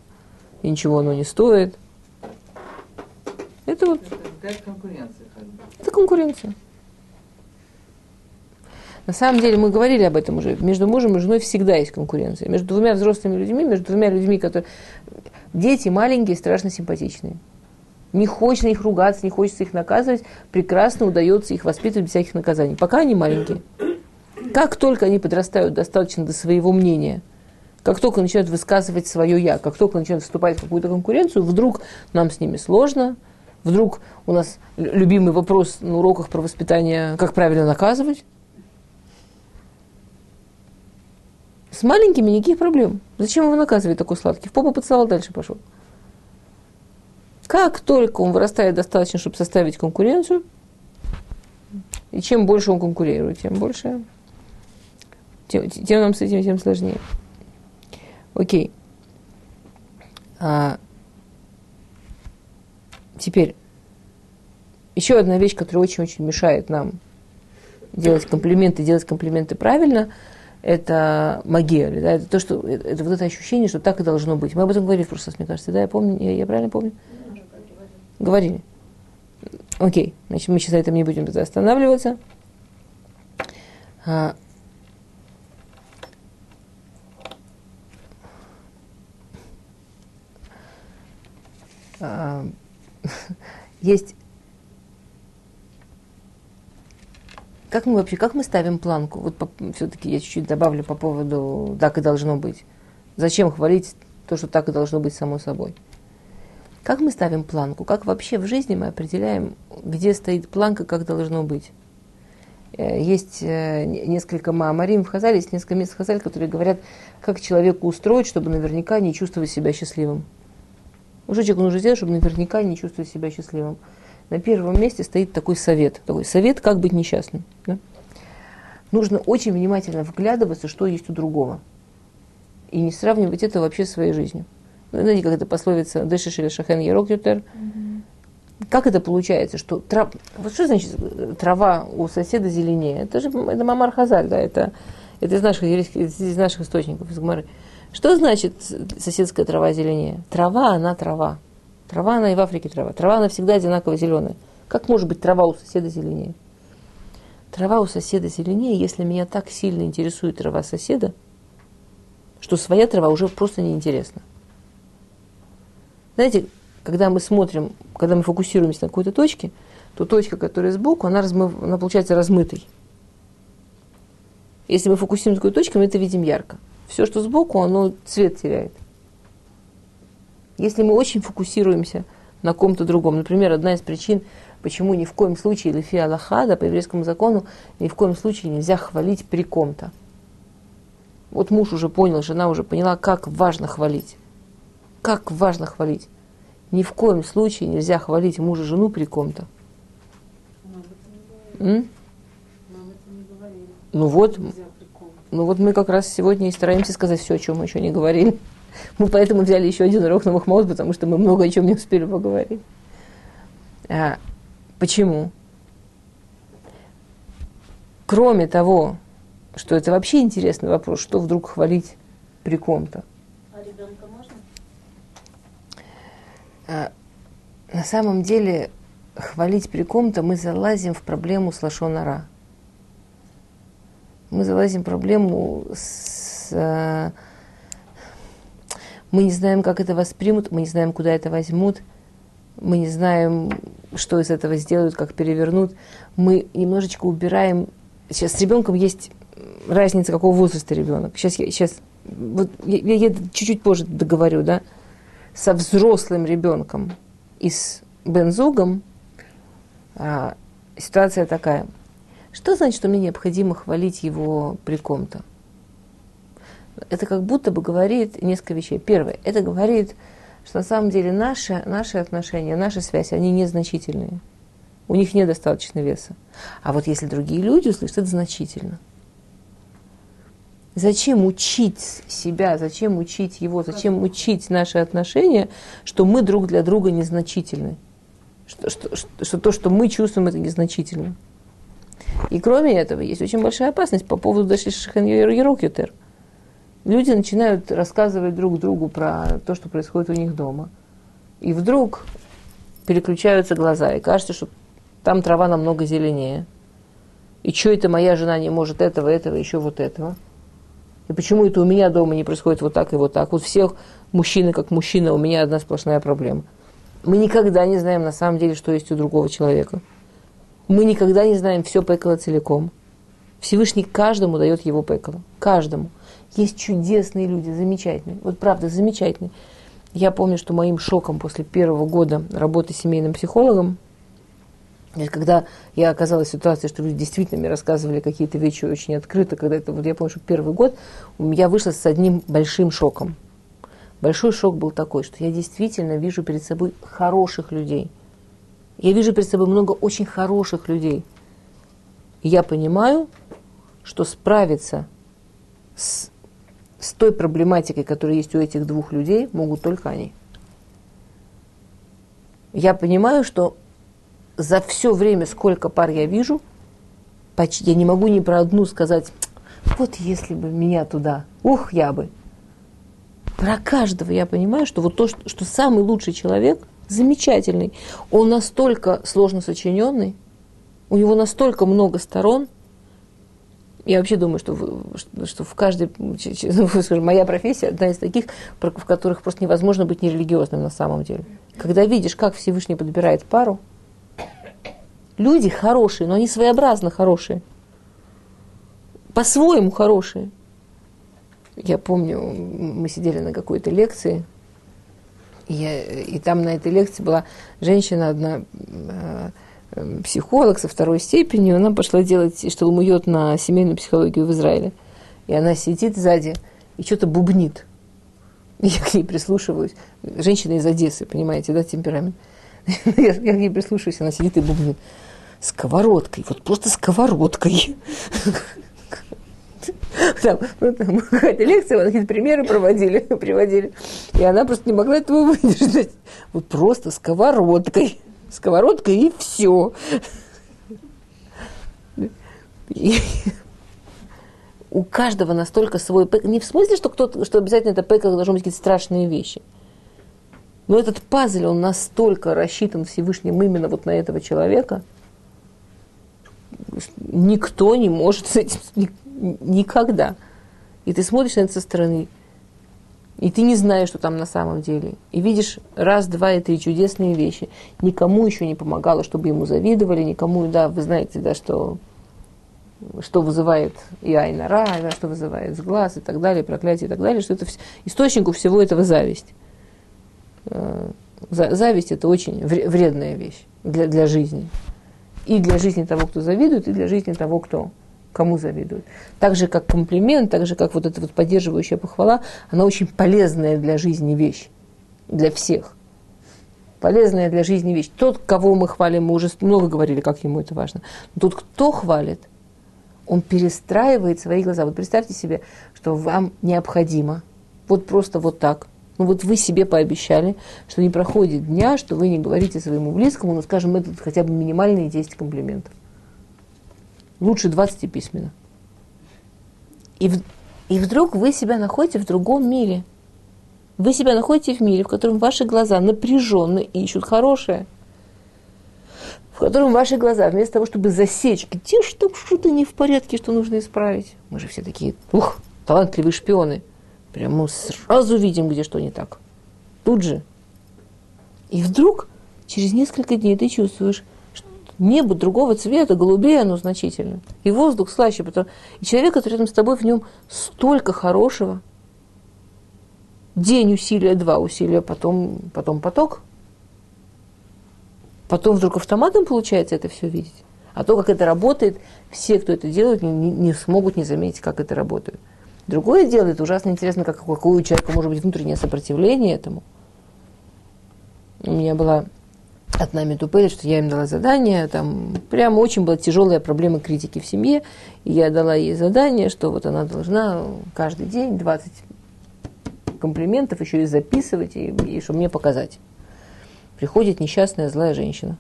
и ничего оно не стоит – это вот... Это конкуренция. Это конкуренция. На самом деле мы говорили об этом уже. Между мужем и женой всегда есть конкуренция. Между двумя взрослыми людьми, между двумя людьми, которые... Дети маленькие, страшно симпатичные. Не хочется их ругаться, не хочется их наказывать. Прекрасно удается их воспитывать без всяких наказаний. Пока они маленькие. Как только они подрастают достаточно до своего мнения, как только начинают высказывать свое «я», как только начинают вступать в какую-то конкуренцию, вдруг нам с ними сложно, вдруг у нас любимый вопрос на уроках про воспитание, как правильно наказывать. С маленькими никаких проблем. Зачем его наказывать такой сладкий? В попу поцеловал, дальше пошел. Как только он вырастает достаточно, чтобы составить конкуренцию, и чем больше он конкурирует, тем больше, тем, тем нам с этим тем сложнее. Окей. А, теперь, еще одна вещь, которая очень-очень мешает нам делать комплименты, делать комплименты правильно, это магия, да, это то, что это, это вот это ощущение, что так и должно быть. Мы об этом говорили в прошлый раз, мне кажется, да, я помню, я, я правильно помню? Говорили. Окей, значит, мы сейчас на этом не будем останавливаться. А, есть как мы вообще, как мы ставим планку? Вот все-таки я чуть-чуть добавлю по поводу так и должно быть. Зачем хвалить то, что так и должно быть само собой? Как мы ставим планку? Как вообще в жизни мы определяем, где стоит планка, как должно быть? Э, есть э, несколько маамарим в Хазале, есть несколько мест в Хазале, которые говорят, как человеку устроить, чтобы наверняка не чувствовать себя счастливым. Уже человеку нужно сделать, чтобы наверняка не чувствовать себя счастливым. На первом месте стоит такой совет. Такой совет, как быть несчастным. Да? Нужно очень внимательно вглядываться, что есть у другого. И не сравнивать это вообще с своей жизнью. Знаете, как это пословица «Дэшиш или шахен ерок ютер»? Как это получается, что трав... вот что значит трава у соседа зеленее? Это же это Мамар Хазаль, да, это, это из, наших, из наших источников, из Гмары. Что значит соседская трава зеленее? Трава, она трава. Трава, она и в Африке трава. Трава, она всегда одинаково зеленая. Как может быть трава у соседа зеленее? Трава у соседа зеленее, если меня так сильно интересует трава соседа, что своя трава уже просто неинтересна. Знаете, когда мы смотрим, когда мы фокусируемся на какой-то точке, то точка, которая сбоку, она, размыв, она получается размытой. Если мы фокусируемся на какой-то точке, мы это видим ярко. Все, что сбоку, оно цвет теряет. Если мы очень фокусируемся на ком-то другом, например, одна из причин, почему ни в коем случае, или фи Аллахада, по еврейскому закону, ни в коем случае нельзя хвалить при ком-то. Вот муж уже понял, жена уже поняла, как важно хвалить как важно хвалить. Ни в коем случае нельзя хвалить мужа жену при ком-то. Ну вот, ну вот мы как раз сегодня и стараемся сказать все, о чем мы еще не говорили. Мы поэтому взяли еще один урок на Махмаут, потому что мы много о чем не успели поговорить. А, почему? Кроме того, что это вообще интересный вопрос, что вдруг хвалить при ком-то. А, на самом деле хвалить при ком-то мы залазим в проблему с лошонара. Мы залазим в проблему с... А, мы не знаем, как это воспримут, мы не знаем, куда это возьмут, мы не знаем, что из этого сделают, как перевернут. Мы немножечко убираем... Сейчас с ребенком есть разница, какого возраста ребенок. Сейчас я, сейчас, вот я, я чуть-чуть позже договорю, да со взрослым ребенком и с бензугом, а, ситуация такая. Что значит, что мне необходимо хвалить его при ком-то? Это как будто бы говорит несколько вещей. Первое, это говорит, что на самом деле наши, наши отношения, наши связи, они незначительные. У них недостаточно веса. А вот если другие люди услышат, это значительно. Зачем учить себя, зачем учить его, зачем учить наши отношения, что мы друг для друга незначительны? Что, что, что, что то, что мы чувствуем, это незначительно. И кроме этого, есть очень большая опасность по поводу даже Ерокютер. Люди начинают рассказывать друг другу про то, что происходит у них дома. И вдруг переключаются глаза, и кажется, что там трава намного зеленее. И что это моя жена не может этого, этого, еще вот этого. И почему это у меня дома не происходит вот так и вот так? Вот всех мужчины как мужчина, у меня одна сплошная проблема. Мы никогда не знаем на самом деле, что есть у другого человека. Мы никогда не знаем все Пекала целиком. Всевышний каждому дает его пекало. Каждому. Есть чудесные люди, замечательные. Вот правда, замечательные. Я помню, что моим шоком после первого года работы семейным психологом, когда я оказалась в ситуации, что люди действительно мне рассказывали какие-то вещи очень открыто, когда это, вот я помню, что первый год я вышла с одним большим шоком. Большой шок был такой, что я действительно вижу перед собой хороших людей. Я вижу перед собой много очень хороших людей. Я понимаю, что справиться с с той проблематикой, которая есть у этих двух людей, могут только они. Я понимаю, что за все время, сколько пар я вижу, почти, я не могу ни про одну сказать, вот если бы меня туда, ух, я бы. Про каждого я понимаю, что вот то, что, что самый лучший человек, замечательный, он настолько сложно сочиненный, у него настолько много сторон, я вообще думаю, что, что в каждой, ну, скажем, моя профессия одна из таких, в которых просто невозможно быть нерелигиозным на самом деле. Когда видишь, как Всевышний подбирает пару, люди хорошие, но они своеобразно хорошие. По-своему хорошие. Я помню, мы сидели на какой-то лекции, и, и там на этой лекции была женщина одна, э, Эм, психолог со второй степенью, она пошла делать шталмует на семейную психологию в Израиле. И она сидит сзади и что-то бубнит. Я к ней прислушиваюсь. Женщина из Одессы, понимаете, да, темперамент. Я, я к ней прислушиваюсь, она сидит и бубнит. Сковородкой, вот просто сковородкой. Там, ну, там какая-то лекция, какие-то примеры проводили, приводили. И она просто не могла этого выдержать. Вот просто сковородкой сковородка и все. у каждого настолько свой пэк. Не в смысле, что, кто что обязательно это пэк должны быть какие-то страшные вещи. Но этот пазл, он настолько рассчитан Всевышним именно вот на этого человека, никто не может с этим никогда. И ты смотришь на это со стороны, и ты не знаешь, что там на самом деле. И видишь раз, два и три чудесные вещи. Никому еще не помогало, чтобы ему завидовали, никому, да, вы знаете, да, что, что вызывает и айнара, да, что вызывает сглаз и так далее, проклятие и так далее, что это источнику всего этого зависть. Э, зависть это очень вредная вещь для, для жизни. И для жизни того, кто завидует, и для жизни того, кто кому завидуют. Так же, как комплимент, так же, как вот эта вот поддерживающая похвала, она очень полезная для жизни вещь. Для всех. Полезная для жизни вещь. Тот, кого мы хвалим, мы уже много говорили, как ему это важно. Но тот, кто хвалит, он перестраивает свои глаза. Вот представьте себе, что вам необходимо. Вот просто вот так. Ну вот вы себе пообещали, что не проходит дня, что вы не говорите своему близкому, ну скажем, это хотя бы минимальные 10 комплиментов лучше 20 письменно. И, и вдруг вы себя находите в другом мире. Вы себя находите в мире, в котором ваши глаза напряженно ищут хорошее. В котором ваши глаза, вместо того, чтобы засечь, где там что-то не в порядке, что нужно исправить. Мы же все такие, ух, талантливые шпионы. Прямо сразу видим, где что не так. Тут же. И вдруг, через несколько дней ты чувствуешь, небо другого цвета, голубее оно значительно. И воздух слаще. Потому... И человек, который рядом с тобой, в нем столько хорошего. День усилия, два усилия, потом, потом поток. Потом вдруг автоматом получается это все видеть. А то, как это работает, все, кто это делает, не, не смогут не заметить, как это работает. Другое дело, это ужасно интересно, как, какое у человека может быть внутреннее сопротивление этому. У меня была от нами тупели, что я им дала задание, там прямо очень была тяжелая проблема критики в семье, и я дала ей задание, что вот она должна каждый день 20 комплиментов еще и записывать, и, и чтобы мне показать. Приходит несчастная злая женщина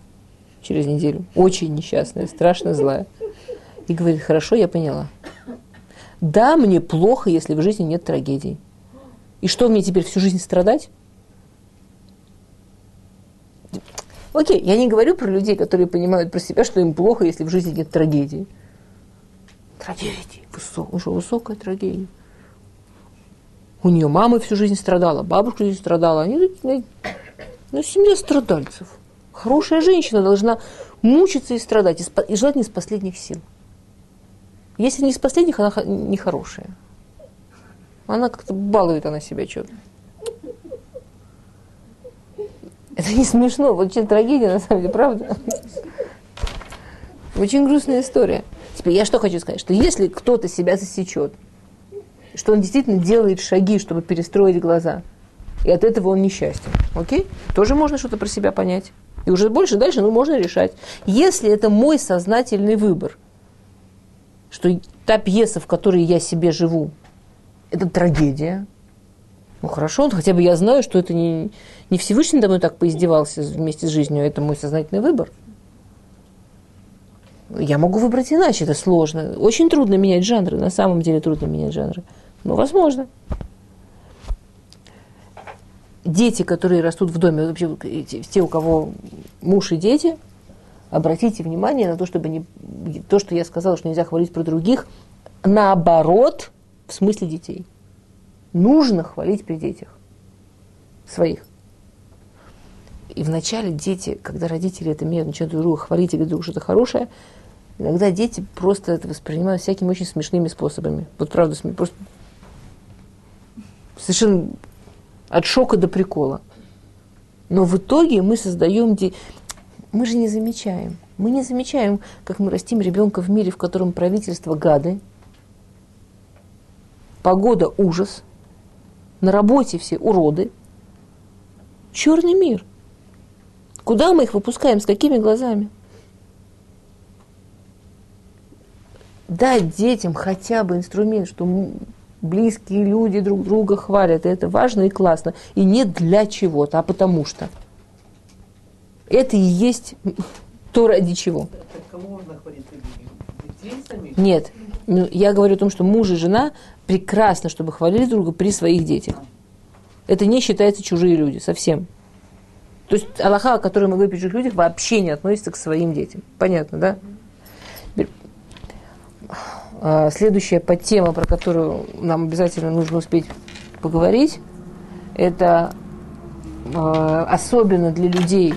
через неделю, очень несчастная, страшно злая, и говорит, хорошо, я поняла. Да, мне плохо, если в жизни нет трагедий. И что, мне теперь всю жизнь страдать? Окей, я не говорю про людей, которые понимают про себя, что им плохо, если в жизни нет трагедии. Трагедии. Высок, уже высокая трагедия. У нее мама всю жизнь страдала, бабушка всю жизнь страдала. Они, ну, семья страдальцев. Хорошая женщина должна мучиться и страдать, и желательно из последних сил. Если не из последних, она нехорошая. Она как-то балует она себя что-то. Это не смешно, вот очень трагедия на самом деле, правда? Очень грустная история. Теперь я что хочу сказать, что если кто-то себя засечет, что он действительно делает шаги, чтобы перестроить глаза, и от этого он несчастен, окей? Тоже можно что-то про себя понять. И уже больше дальше, ну, можно решать. Если это мой сознательный выбор, что та пьеса, в которой я себе живу, это трагедия, ну хорошо, хотя бы я знаю, что это не, не Всевышний домой так поиздевался вместе с жизнью, это мой сознательный выбор. Я могу выбрать иначе, это сложно. Очень трудно менять жанры, на самом деле трудно менять жанры. Но возможно. Дети, которые растут в доме, вообще те, у кого муж и дети, обратите внимание на то, чтобы не, то, что я сказала, что нельзя хвалить про других, наоборот, в смысле детей. Нужно хвалить при детях своих. И вначале дети, когда родители это имеют, начинают друг друга хвалить и говорить друг что-то хорошее, иногда дети просто это воспринимают всякими очень смешными способами. Вот правда, просто совершенно от шока до прикола. Но в итоге мы создаем... Де... Мы же не замечаем. Мы не замечаем, как мы растим ребенка в мире, в котором правительство гады, погода ужас, на работе все уроды. Черный мир – Куда мы их выпускаем, с какими глазами? Дать детям хотя бы инструмент, что близкие люди друг друга хвалят, и это важно и классно. И не для чего-то, а потому что. Это и есть то, ради чего. Нет. Ну, я говорю о том, что муж и жена прекрасно, чтобы хвалили друга при своих детях. Это не считается чужие люди, совсем. То есть Аллаха, о которой мы говорим о чужих людях, вообще не относится к своим детям. Понятно, да? А, следующая подтема, про которую нам обязательно нужно успеть поговорить, это а, особенно для людей,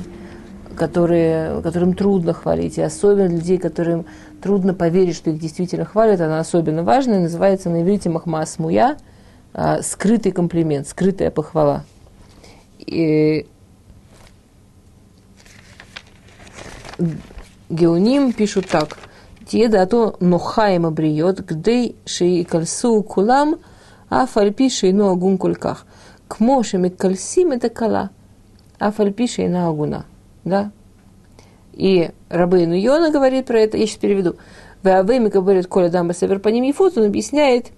которые, которым трудно хвалить, и особенно для людей, которым трудно поверить, что их действительно хвалят, она особенно важная, называется на иврите Махмас Муя, а, скрытый комплимент, скрытая похвала. И Геоним пишут так. Тиедато нохаем бриет, гдей шей кальсу кулам, а фальпи шейну агун кульках. К мошем кальсим это кала, а фальпи шейна агуна. Да? И Рабейну Йона говорит про это, я сейчас переведу. Веавейми говорит Коля Дамба Север по ним и он объясняет,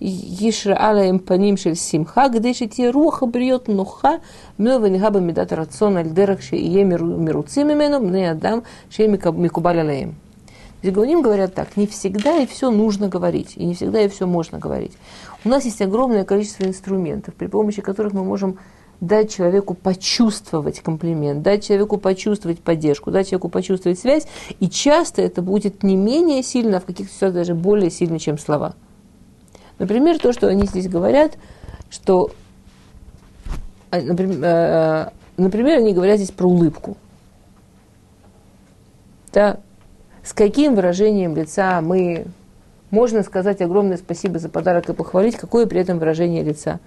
Ишра алаем паним шель симха, где шити руха бриет нуха, мно венегаба медат рацион аль дерах ше ие мируцим имену, мне адам ше микубаль алаем. Зигауним говорят так, не всегда и все нужно говорить, и не всегда и все можно говорить. У нас есть огромное количество инструментов, при помощи которых мы можем дать человеку почувствовать комплимент, дать человеку почувствовать поддержку, дать человеку почувствовать связь, и часто это будет не менее сильно, а в каких-то ситуациях даже более сильно, чем слова. Например, то, что они здесь говорят, что, а, например, э, например они говорят здесь про улыбку. Да, с каким выражением лица мы можно сказать огромное спасибо за подарок и похвалить, какое при этом выражение лица.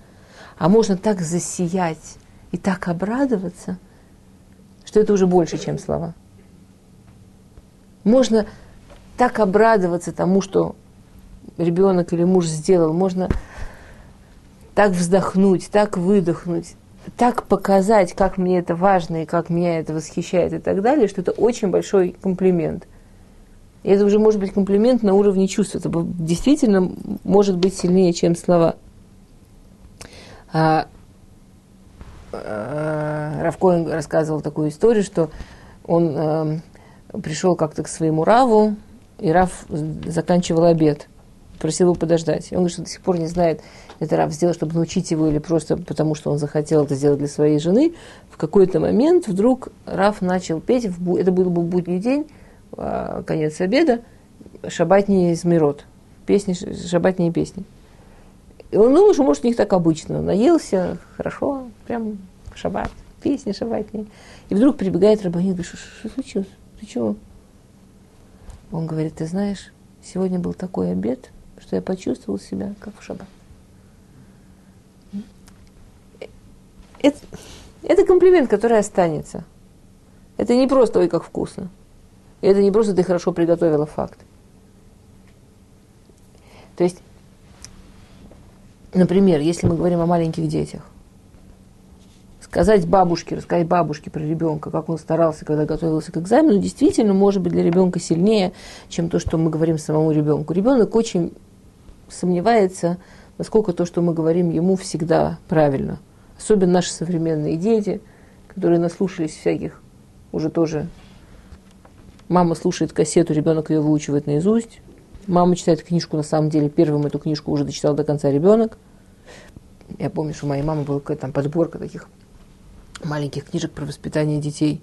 А можно так засиять и так обрадоваться, что это уже больше, чем слова. Можно так обрадоваться тому, что ребенок или муж сделал, можно так вздохнуть, так выдохнуть, так показать, как мне это важно и как меня это восхищает и так далее, что это очень большой комплимент. И это уже может быть комплимент на уровне чувств. Это действительно может быть сильнее, чем слова. А, а, Равкоин рассказывал такую историю, что он а, пришел как-то к своему Раву, и Рав заканчивал обед – просил его подождать. И он говорит, что до сих пор не знает, это Рав сделал, чтобы научить его, или просто потому, что он захотел это сделать для своей жены. В какой-то момент вдруг Раф начал петь, это был бы будний день, а, конец обеда, шабатни из Мирот, песни, шабатние песни. Он думал, что, может, у них так обычно. Наелся, хорошо, прям шаббат, песни шабатные. И вдруг прибегает Рабанит, говорит, что случилось? Ты чего? Он говорит, ты знаешь, сегодня был такой обед, что я почувствовал себя как в шаббат. Это, это комплимент, который останется. Это не просто «ой, как вкусно». Это не просто «ты хорошо приготовила факт». То есть, например, если мы говорим о маленьких детях, сказать бабушке, рассказать бабушке про ребенка, как он старался, когда готовился к экзамену, действительно может быть для ребенка сильнее, чем то, что мы говорим самому ребенку. Ребенок очень сомневается, насколько то, что мы говорим ему, всегда правильно. Особенно наши современные дети, которые наслушались всяких уже тоже. Мама слушает кассету, ребенок ее выучивает наизусть. Мама читает книжку, на самом деле, первым эту книжку уже дочитал до конца ребенок. Я помню, что у моей мамы была какая-то там подборка таких маленьких книжек про воспитание детей.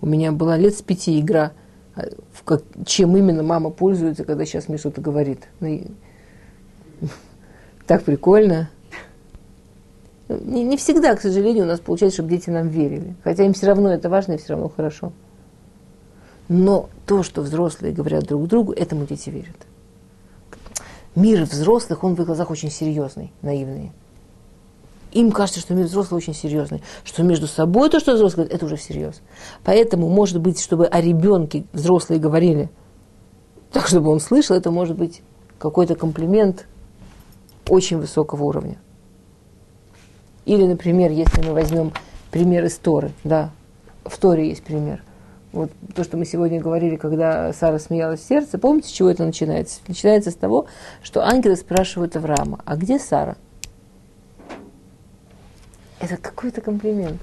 У меня была лет с пяти игра, а, в как, чем именно мама пользуется, когда сейчас мне что-то говорит. Ну, так прикольно. Не, не всегда, к сожалению, у нас получается, чтобы дети нам верили. Хотя им все равно это важно и все равно хорошо. Но то, что взрослые говорят друг другу, этому дети верят. Мир взрослых, он в их глазах очень серьезный, наивный. Им кажется, что мир взрослых очень серьезный, что между собой то, что взрослые говорят, это уже всерьез. Поэтому, может быть, чтобы о ребенке взрослые говорили, так, чтобы он слышал, это может быть какой-то комплимент очень высокого уровня. Или, например, если мы возьмем пример из Торы, да, в Торе есть пример. Вот то, что мы сегодня говорили, когда Сара смеялась в сердце, помните, с чего это начинается? Начинается с того, что ангелы спрашивают Авраама, а где Сара? Это какой-то комплимент.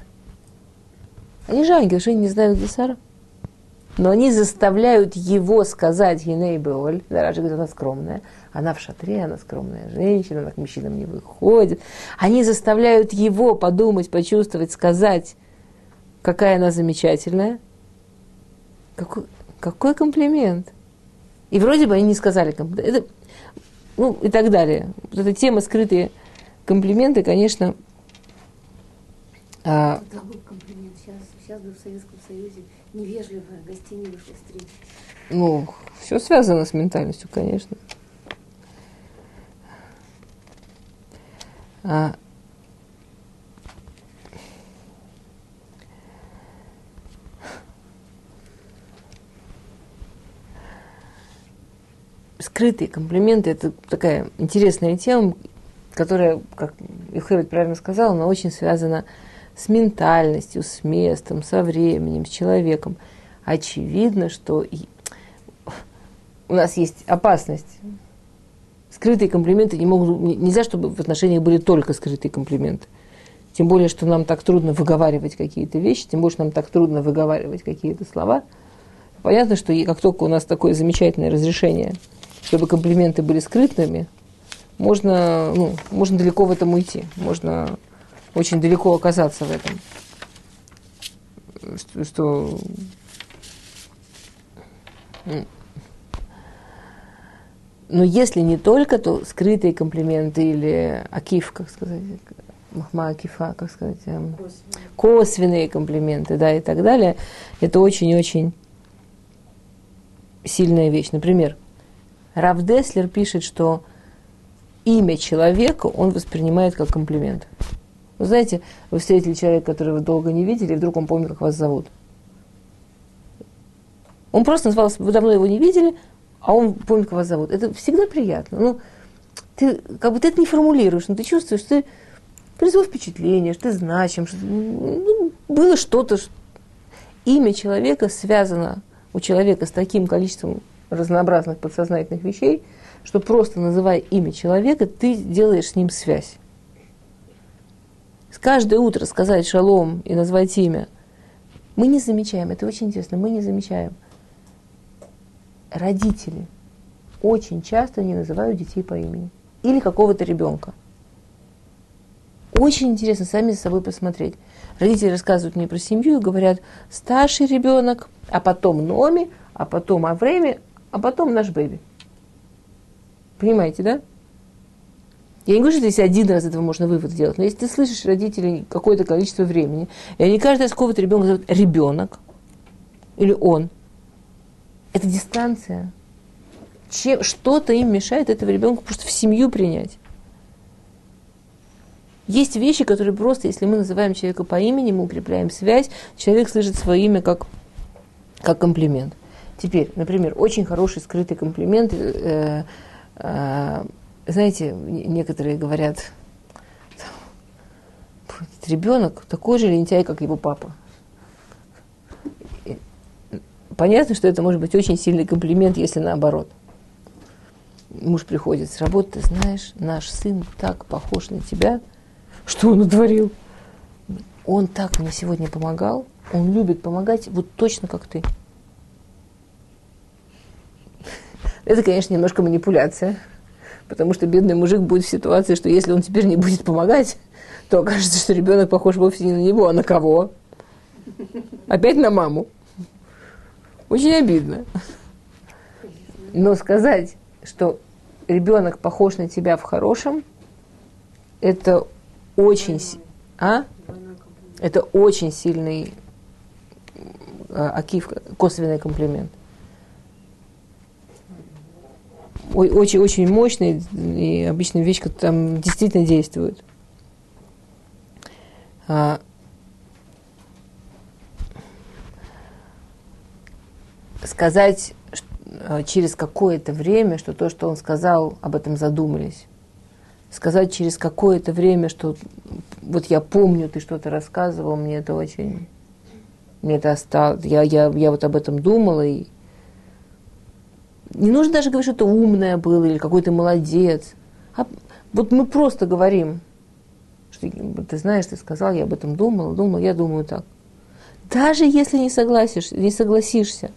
Они же ангелы, они не знают, где Сара? Но они заставляют его сказать Еней Беоль. Да, Раджа говорит, она скромная. Она в шатре, она скромная женщина, она к мужчинам не выходит. Они заставляют его подумать, почувствовать, сказать, какая она замечательная. Какой, какой комплимент. И вроде бы они не сказали комплимент. Это, ну, и так далее. Вот эта тема скрытые комплименты, конечно... А... Это был комплимент. Сейчас, сейчас бы в Советском Союзе невежливая, гостей не встретить. Ну, все связано с ментальностью, конечно. А, скрытые комплименты – это такая интересная тема, которая, как Юхевит правильно сказал, она очень связана с ментальностью, с местом, со временем, с человеком. Очевидно, что у нас есть опасность. Скрытые комплименты не могут, нельзя, чтобы в отношениях были только скрытые комплименты. Тем более, что нам так трудно выговаривать какие-то вещи, тем что нам так трудно выговаривать какие-то слова. Понятно, что как только у нас такое замечательное разрешение, чтобы комплименты были скрытными, можно, ну, можно далеко в этом уйти. Можно очень далеко оказаться в этом. Что, что но если не только, то скрытые комплименты или акиф, как сказать, махма акифа, как сказать, эм, косвенные. косвенные комплименты, да, и так далее, это очень-очень сильная вещь. Например, Рав Деслер пишет, что имя человека он воспринимает как комплимент. Вы знаете, вы встретили человека, которого вы долго не видели, и вдруг он помнит, как вас зовут. Он просто назвал, вы давно его не видели, а он помнит, как вас зовут. Это всегда приятно. Ну, ты как бы ты это не формулируешь, но ты чувствуешь, что ты произвел впечатление, что ты значим, что ну, было что-то. Что... Имя человека связано у человека с таким количеством разнообразных подсознательных вещей, что просто называя имя человека, ты делаешь с ним связь каждое утро сказать шалом и назвать имя, мы не замечаем, это очень интересно, мы не замечаем. Родители очень часто не называют детей по имени. Или какого-то ребенка. Очень интересно сами за собой посмотреть. Родители рассказывают мне про семью и говорят, старший ребенок, а потом Номи, а потом Авреми, а потом наш бэби. Понимаете, да? Я не говорю, что если один раз этого можно вывод сделать, но если ты слышишь родителей какое-то количество времени, и они каждый раз какого-то ребенка зовут ребенок, или он, это дистанция. чем, что-то им мешает этого ребенка просто в семью принять. Есть вещи, которые просто, если мы называем человека по имени, мы укрепляем связь, человек слышит свое имя как, как комплимент. Теперь, например, очень хороший скрытый комплимент. Э, э, знаете, некоторые говорят, ребенок такой же лентяй, как его папа. Понятно, что это может быть очень сильный комплимент, если наоборот. Муж приходит с работы, знаешь, наш сын так похож на тебя – что он утворил? Он так мне сегодня помогал, он любит помогать, вот точно как ты. Это, конечно, немножко манипуляция, потому что бедный мужик будет в ситуации, что если он теперь не будет помогать, то окажется, что ребенок похож вовсе не на него, а на кого? Опять на маму. Очень обидно. Но сказать, что ребенок похож на тебя в хорошем, это очень... А? Это очень сильный а, акив, косвенный комплимент. Очень, очень мощный, и обычно вещь, которая там действительно действует. А, сказать а, через какое-то время, что то, что он сказал, об этом задумались сказать через какое-то время, что вот я помню, ты что-то рассказывал, мне это очень, мне это осталось, я, я, я вот об этом думала, и не нужно даже говорить, что это умное было или какой то молодец, а вот мы просто говорим, что ты знаешь, ты сказал, я об этом думала, думала, я думаю так. Даже если не согласишься, не согласишься,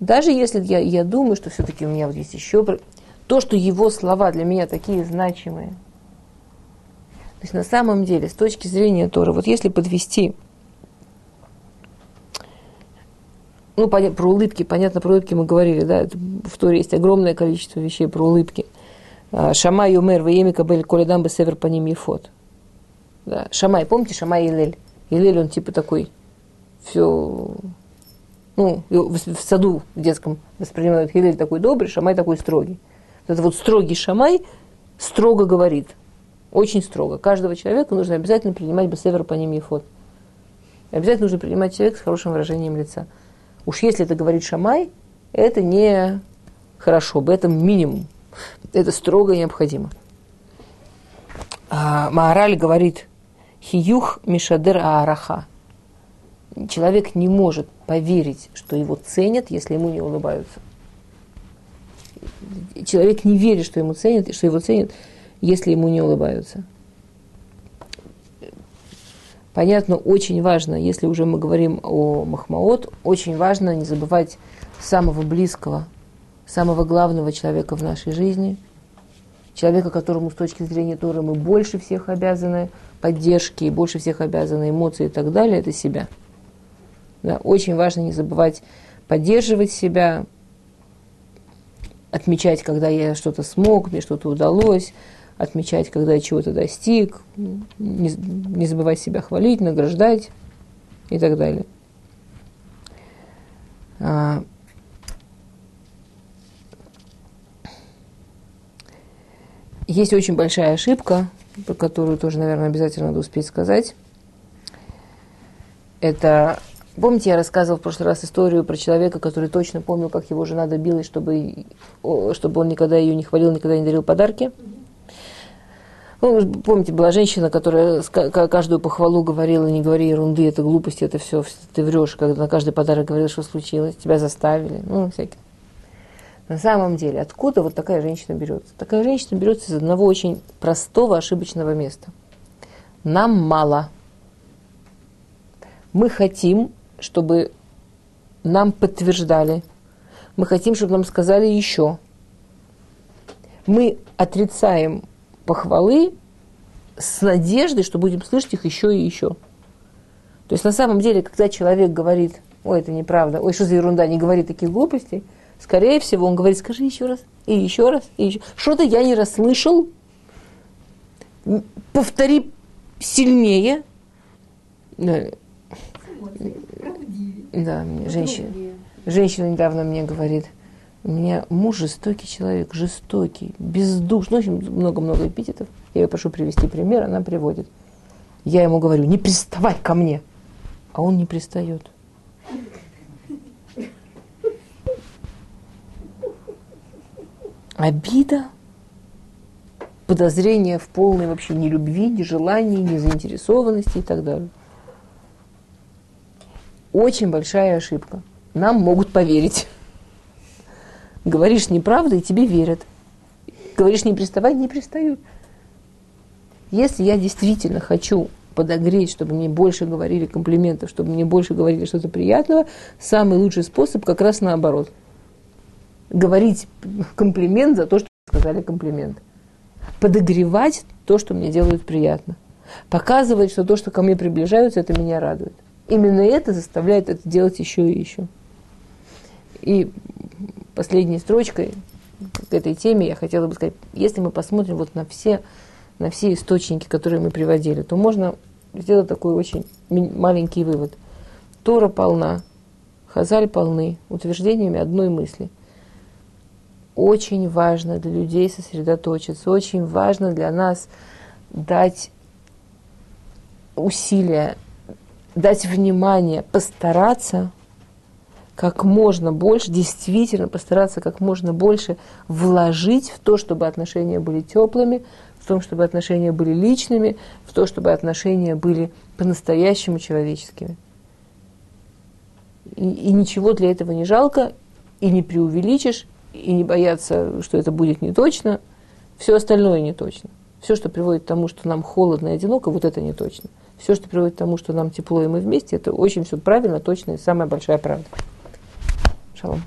даже если я, я думаю, что все-таки у меня вот есть еще то, что его слова для меня такие значимые. То есть на самом деле, с точки зрения Торы, вот если подвести, ну, про улыбки, понятно, про улыбки мы говорили, да, в Торе есть огромное количество вещей про улыбки. А, Шамай умер, вееми кабель коледам север по ним ефот. Да. Шамай, помните Шамай Илель? Илель, он типа такой, все, ну, в саду в детском воспринимают Илель такой добрый, Шамай такой строгий. Это вот строгий шамай строго говорит. Очень строго. Каждого человека нужно обязательно принимать бесевер по ним ефот. Обязательно нужно принимать человека с хорошим выражением лица. Уж если это говорит шамай, это не хорошо, бы это минимум. Это строго необходимо. А, Маараль говорит, хиюх мишадер аараха. Человек не может поверить, что его ценят, если ему не улыбаются человек не верит, что ему ценят, что его ценят, если ему не улыбаются. Понятно, очень важно, если уже мы говорим о Махмаот, очень важно не забывать самого близкого, самого главного человека в нашей жизни, человека, которому с точки зрения Торы мы больше всех обязаны поддержки, больше всех обязаны эмоции и так далее, это себя. Да, очень важно не забывать поддерживать себя, отмечать, когда я что-то смог, мне что-то удалось, отмечать, когда я чего-то достиг, не, не забывать себя хвалить, награждать и так далее. А, есть очень большая ошибка, про которую тоже, наверное, обязательно надо успеть сказать. Это Помните, я рассказывал в прошлый раз историю про человека, который точно помнил, как его жена добилась, чтобы, чтобы он никогда ее не хвалил, никогда не дарил подарки? Ну, помните, была женщина, которая каждую похвалу говорила, не говори ерунды, это глупости, это все, ты врешь, когда на каждый подарок говорил, что случилось, тебя заставили, ну, всякие. На самом деле, откуда вот такая женщина берется? Такая женщина берется из одного очень простого ошибочного места. Нам мало. Мы хотим чтобы нам подтверждали. Мы хотим, чтобы нам сказали еще. Мы отрицаем похвалы с надеждой, что будем слышать их еще и еще. То есть на самом деле, когда человек говорит, ой, это неправда, ой, что за ерунда, не говорит таких глупостей, скорее всего, он говорит, скажи еще раз, и еще раз, и еще. Что-то я не расслышал, повтори сильнее. Да, мне женщина, женщина недавно мне говорит, У меня муж жестокий человек, жестокий, бездушный, ну, общем, много-много эпитетов. Я ее прошу привести пример, она приводит. Я ему говорю, не приставай ко мне. А он не пристает. Обида, подозрение в полной вообще нелюбви, нежелании, незаинтересованности и так далее. Очень большая ошибка. Нам могут поверить. Говоришь неправду, и тебе верят. Говоришь не приставай, не пристают. Если я действительно хочу подогреть, чтобы мне больше говорили комплиментов, чтобы мне больше говорили что-то приятного, самый лучший способ как раз наоборот. Говорить комплимент за то, что сказали комплимент. Подогревать то, что мне делают приятно. Показывать, что то, что ко мне приближаются, это меня радует. Именно это заставляет это делать еще и еще. И последней строчкой к этой теме я хотела бы сказать, если мы посмотрим вот на все, на все источники, которые мы приводили, то можно сделать такой очень маленький вывод. Тора полна, Хазаль полны утверждениями одной мысли. Очень важно для людей сосредоточиться, очень важно для нас дать усилия, дать внимание, постараться – как можно больше, действительно постараться как можно больше вложить в то, чтобы отношения были теплыми, в том, чтобы отношения были личными, в то, чтобы отношения были по-настоящему человеческими. И, и ничего для этого не жалко, и не преувеличишь, и не бояться, что это будет не точно. Все остальное не точно. Все, что приводит к тому, что нам холодно и одиноко, вот это не точно. Все, что приводит к тому, что нам тепло и мы вместе, это очень все правильно, точно и самая большая правда. Шалом.